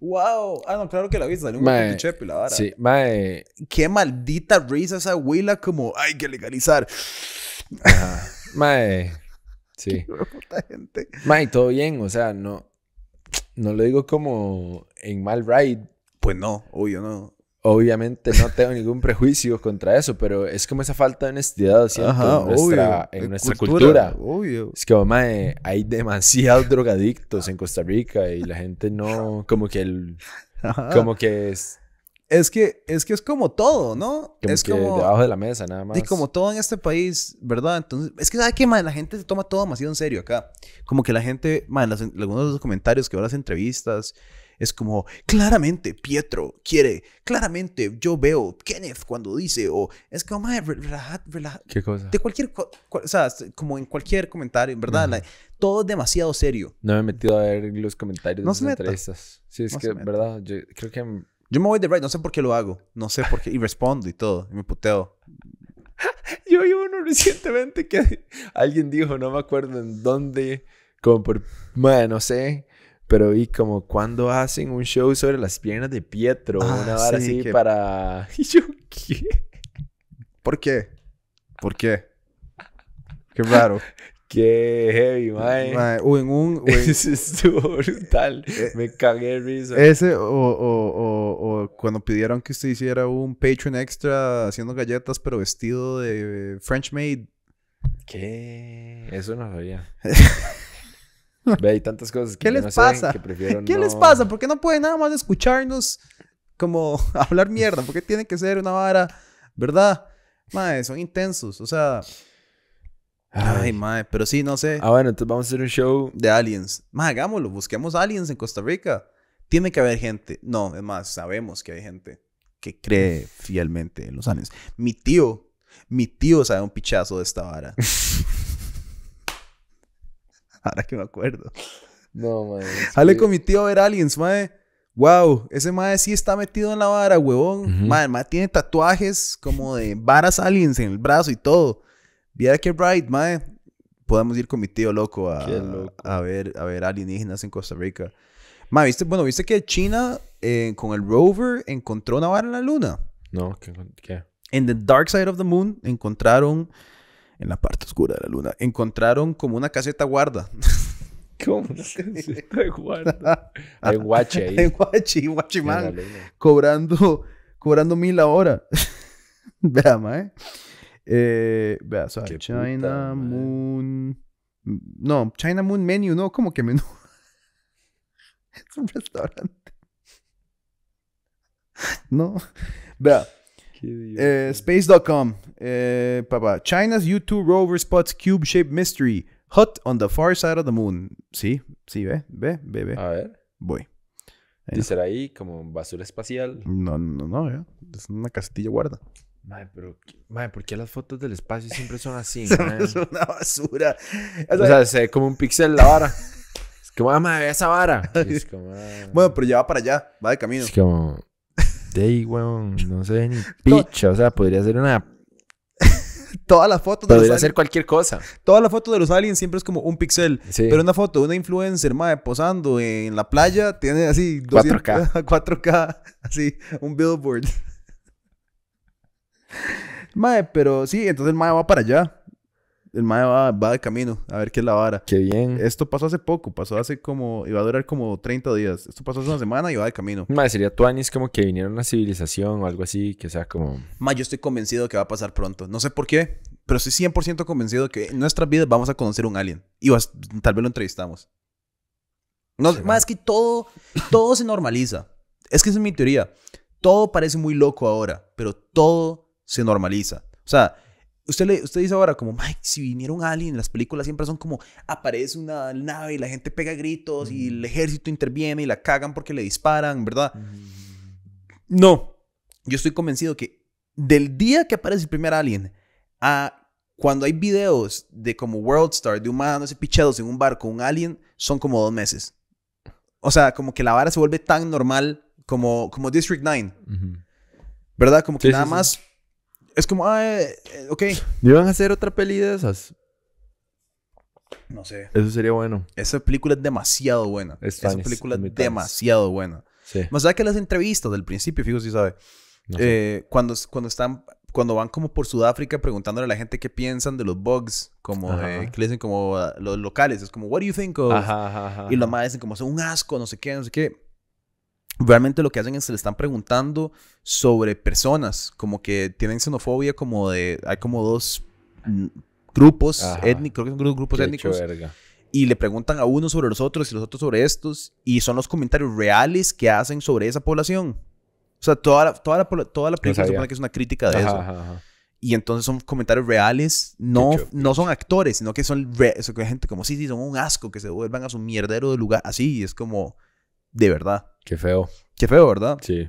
Wow. Ah, no, claro que la viste. Salió un Mae, chepe la vara. Sí, mae, Qué maldita risa esa abuela como hay que legalizar. ajá, mae, sí. Puta gente. Mae, todo bien, o sea, no, no lo digo como en mal ride. Pues no, obvio no. Obviamente no tengo ningún prejuicio contra eso, pero es como esa falta de honestidad, siento, en nuestra, en De nuestra cultura. Obvio. Es como, mae, hay demasiados drogadictos en Costa Rica y la gente no, como que, el, Ajá. como que es, Es que, es que es como todo, ¿no? como es que como, debajo de la mesa nada más. y como todo en este país, ¿verdad? Entonces, es que sabe que la gente se toma todo demasiado en serio acá. Como que la gente, man, algunos de los comentarios que veo en las entrevistas, es como, claramente Pietro quiere, claramente yo veo Kenneth cuando dice, o es como, mae, relaja, relaja. ¿Qué cosa? De cualquier, co- o sea, como en cualquier comentario, en verdad, la- todo es demasiado serio. No me he metido a ver los comentarios No de las entrevistas. Sí, es No que, verdad, yo creo que... Yo me voy de right, no sé por qué lo hago, no sé por qué, y respondo y todo, y me puteo. Yo vi uno recientemente que alguien dijo, no me acuerdo en dónde, como por, bueno, no sé, pero vi como cuando hacen un show sobre las piernas de Pietro, Ah, una vara sí, así que- para... Y yo, ¿qué? ¿Por qué? ¿Por qué? Qué raro. Qué heavy, mae. Mae, o en un... Eso estuvo brutal. Eh, Me cagué de risa. Ese, o, o, o, o cuando pidieron que usted hiciera un Patreon extra haciendo galletas, pero vestido de French maid. ¿Qué? Eso no sabía. Ve, hay tantas cosas que ¿Qué les no sé, pasa? que ¿Qué les pasa? ¿Por qué no pueden nada más escucharnos como hablar mierda? ¿Por qué tiene que ser una vara, verdad? Mae, son intensos, o sea... Ay, Ay. mae, pero sí, no sé. Ah, bueno, entonces vamos a hacer un show. De aliens. Mae, hagámoslo, busquemos aliens en Costa Rica. Tiene que haber gente. No, es más, sabemos que hay gente que cree fielmente en los aliens. Mi tío, mi tío sabe un pichazo de esta vara. Ahora que me acuerdo. No, es Jale que- con mi tío a ver aliens, mae. Wow, ese mae sí está metido en la vara, huevón. El mae tiene tatuajes como de varas aliens en el brazo y todo. Viera que bright, mae. Podemos ir con mi tío loco a, loco. a ver a ver alienígenas en Costa Rica. Mae, ¿viste? Bueno, ¿viste que China eh, con el rover encontró una vara en la luna? No, ¿qué? qué? En the dark side of the moon encontraron en la parte oscura de la luna encontraron como una caseta guarda. ¿Cómo? Una caseta de guarda. Hay guache ahí. Guachimán. luna. cobrando, cobrando mil la hora. vea, mae. Eh, vea, Qué China puta. Moon. No, China Moon Menu, no, como que menú. es un restaurante. No. Vea, eh, space.com. Eh, papá. China's U2 rover spots cube shaped mystery. Hot on the far side of the moon. Sí, sí, ve, ve, ve, ve. A ver. Voy. Ahí Dice ahí como basura espacial. No, no, no. Es una casetilla guarda. Madre, pero... Madre, ¿por qué las fotos del espacio siempre son así, es una basura. O O sea, sea, se ve como un pixel la vara. Es como, ah, madre, esa vara. Es como, ah. bueno, pero ya va para allá, va de camino. Es como... De ahí, weón, no sé ni picha. O sea, podría ser una... Todas las fotos de los Podría ser cualquier cosa. todas las fotos de los aliens siempre es como un pixel. Sí. Pero una foto de una influencer, mae, posando en la playa, tiene así 200 4K, así, un billboard. Mae, pero sí, entonces el mae va para allá. El mae va, va de camino a ver qué es la vara. Qué bien. Esto pasó hace poco, pasó hace como, iba a durar como 30 días. Esto pasó hace una semana y va de camino. Madre, sería tuanis como que viniera una civilización o algo así, que sea como... Ma, yo estoy convencido que va a pasar pronto. No sé por qué, pero estoy 100% convencido que en nuestras vidas vamos a conocer un alien. Y vas- tal vez lo entrevistamos. No, Sí, ma, es que todo, todo se normaliza. Es que esa es mi teoría. Todo parece muy loco ahora, pero todo se normaliza. O sea, usted, le, usted dice ahora como, Mike, si viniera un alien, las películas siempre son como, aparece una nave y la gente pega gritos y el ejército interviene y la cagan porque le disparan, ¿verdad? No, yo estoy convencido que del día que aparece el primer alien a cuando hay videos de como World Star, de dándose pichados en un barco, un alien, son como dos meses. O sea, como que la vara se vuelve tan normal como, como District 9, Ujú. ¿verdad? Como que Sí, nada sí, sí. Es como, ah, eh, eh, ok. ¿Iban a hacer otra peli de esas? No sé. Eso sería bueno. Esa película es demasiado buena. Es Esa tanis, película es demasiado buena. Sí. Más allá que las entrevistas del principio, fijo si sabe. No sé. Eh, cuando, cuando están cuando van como por Sudáfrica preguntándole a la gente qué piensan de los bugs, como eh, que le dicen como los locales, es como, what do you think of? Ajá, ajá, ajá. Y los más dicen como, son un asco, no sé qué, no sé qué. Realmente lo que hacen es que le están preguntando sobre personas, como que tienen xenofobia, como de, hay como dos grupos étnicos, creo que son grupos Qué étnicos, verga. y le preguntan a uno sobre los otros y los otros sobre estos, y son los comentarios reales que hacen sobre esa población. O sea, toda la, toda la, toda la película se supone que es una crítica de Ajá, eso. ajá, ajá. Y entonces son comentarios reales, no, no son actores, sino que son re- gente como, sí, sí, son un asco, que se vuelvan a su mierdero de lugar. Así, es como, De verdad. Qué feo. Qué feo, ¿verdad? Sí.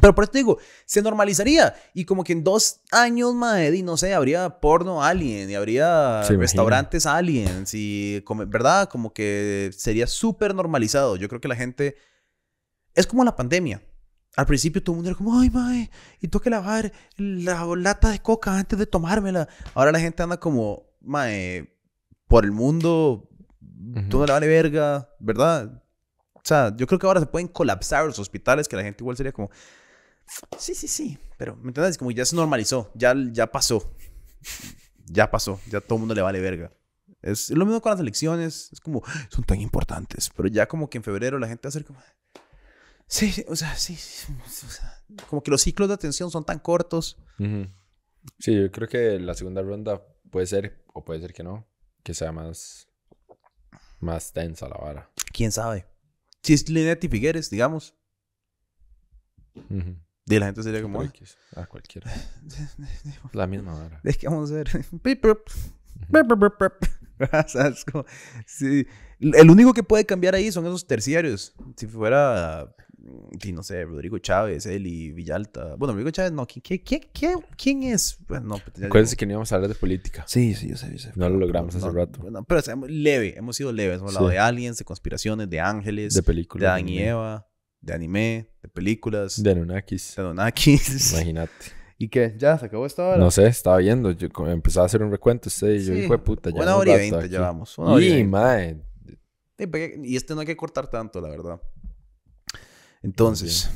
Pero por eso te digo, se normalizaría. Y como que en dos años, madre, y no sé, habría porno alien y habría Se imagina. restaurantes aliens y, come- ¿verdad? Como que sería súper normalizado. Yo creo que la gente... Es como la pandemia. Al principio todo el mundo era como, ay, mae, y tengo que lavar la lata de coca antes de tomármela. Ahora la gente anda como, mae, por el mundo, todo le vale verga, ¿verdad? O sea, yo creo que ahora se pueden colapsar los hospitales, que la gente igual sería como, sí, sí, sí, pero, ¿me entiendes? Como ya se normalizó, ya, ya pasó, ya pasó, ya todo el mundo le vale verga. Es lo mismo con las elecciones, es como, son tan importantes, pero ya como que en febrero la gente va a ser como, sí, sí, o sea, sí, sí, o sea, como que los ciclos de atención son tan cortos. Sí, yo creo que la segunda ronda puede ser, o puede ser que no, que sea más, más tensa la vara. ¿Quién sabe? Si es Figueres, digamos, Ujú. de la gente sería como. Ah, cualquiera. La misma vara. Es que vamos a ver. El único que puede cambiar ahí son esos terciarios. Si fuera, sí, no sé, Rodrigo Chávez, él y Villalta. Bueno, Rodrigo Chávez, no. ¿Quién, quién, quién, quién- es? Bueno, no, pues, Acuérdense digo- que no íbamos a hablar de política. Sí, sí, yo sé, yo sé. No lo logramos hace No, rato. no, pero o sea, leve, hemos sido leves. Hemos hablado de aliens, de conspiraciones, de ángeles, De de, películas. Adán y Eva, de anime, de películas, De Anunnakis. de Anunnakis. Imagínate. ¿Y qué? ¿Ya se acabó esta hora? No sé, estaba viendo. Yo empezaba a hacer un recuento usted y yo, Sí. hijo de puta, ya. Una un hora y veinte llevamos. Una hora y Y, mae. Y este no hay que cortar tanto, la verdad. Entonces,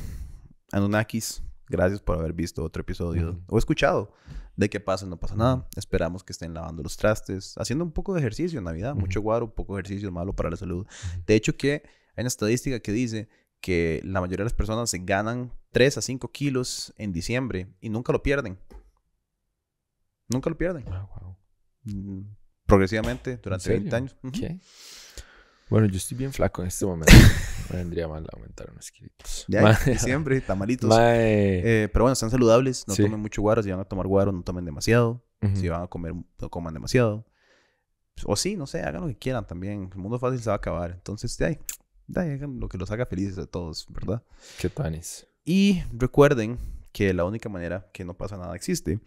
Anunnakis, gracias por haber visto otro episodio o escuchado de qué pasa, no pasa nada. Esperamos que estén lavando los trastes, haciendo un poco de ejercicio en Navidad. Mucho guaro, poco ejercicio malo para la salud. De hecho, que hay una estadística que dice que la mayoría de las personas se ganan 3 a 5 kilos en diciembre y nunca lo pierden. Nunca lo pierden. Ah, wow. Mm, Progresivamente durante serio? 20 años. ¿Qué? Bueno, yo estoy bien flaco en este momento. Me vendría mal aumentar unos kilitos. Ya, Mae. diciembre, tamalitos. Eh, pero bueno, están saludables. No Sí. tomen mucho guaro. Si van a tomar guaro, no tomen demasiado. Ujú. Si van a comer, no coman demasiado. O sí, no sé, hagan lo que quieran también. El mundo fácil se va a acabar. Entonces, de ahí, hagan lo que los haga felices a todos, ¿verdad? Qué tanis. Y recuerden que la única manera que no pasa nada existe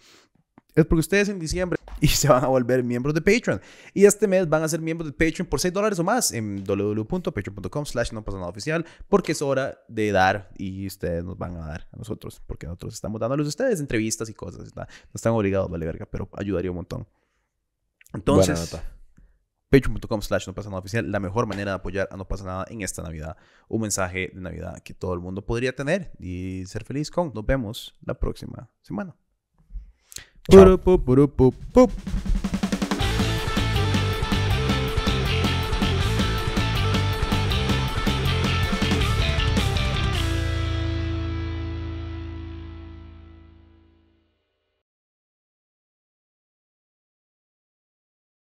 es porque ustedes en diciembre y se van a volver miembros de Patreon. Y este mes van a ser miembros de Patreon por 6 dólares o más en www.patreon.com slash no pasa nada oficial porque es hora de dar y ustedes nos van a dar a nosotros porque nosotros estamos dándoles a ustedes entrevistas y cosas. No están obligados, vale verga, pero ayudaría un montón. Entonces, Buena nota. patreon.com slash no pasa nada oficial, la mejor manera de apoyar a No pasa nada en esta Navidad. Un mensaje de Navidad que todo el mundo podría tener y ser feliz con. Nos vemos la próxima semana. Ciao.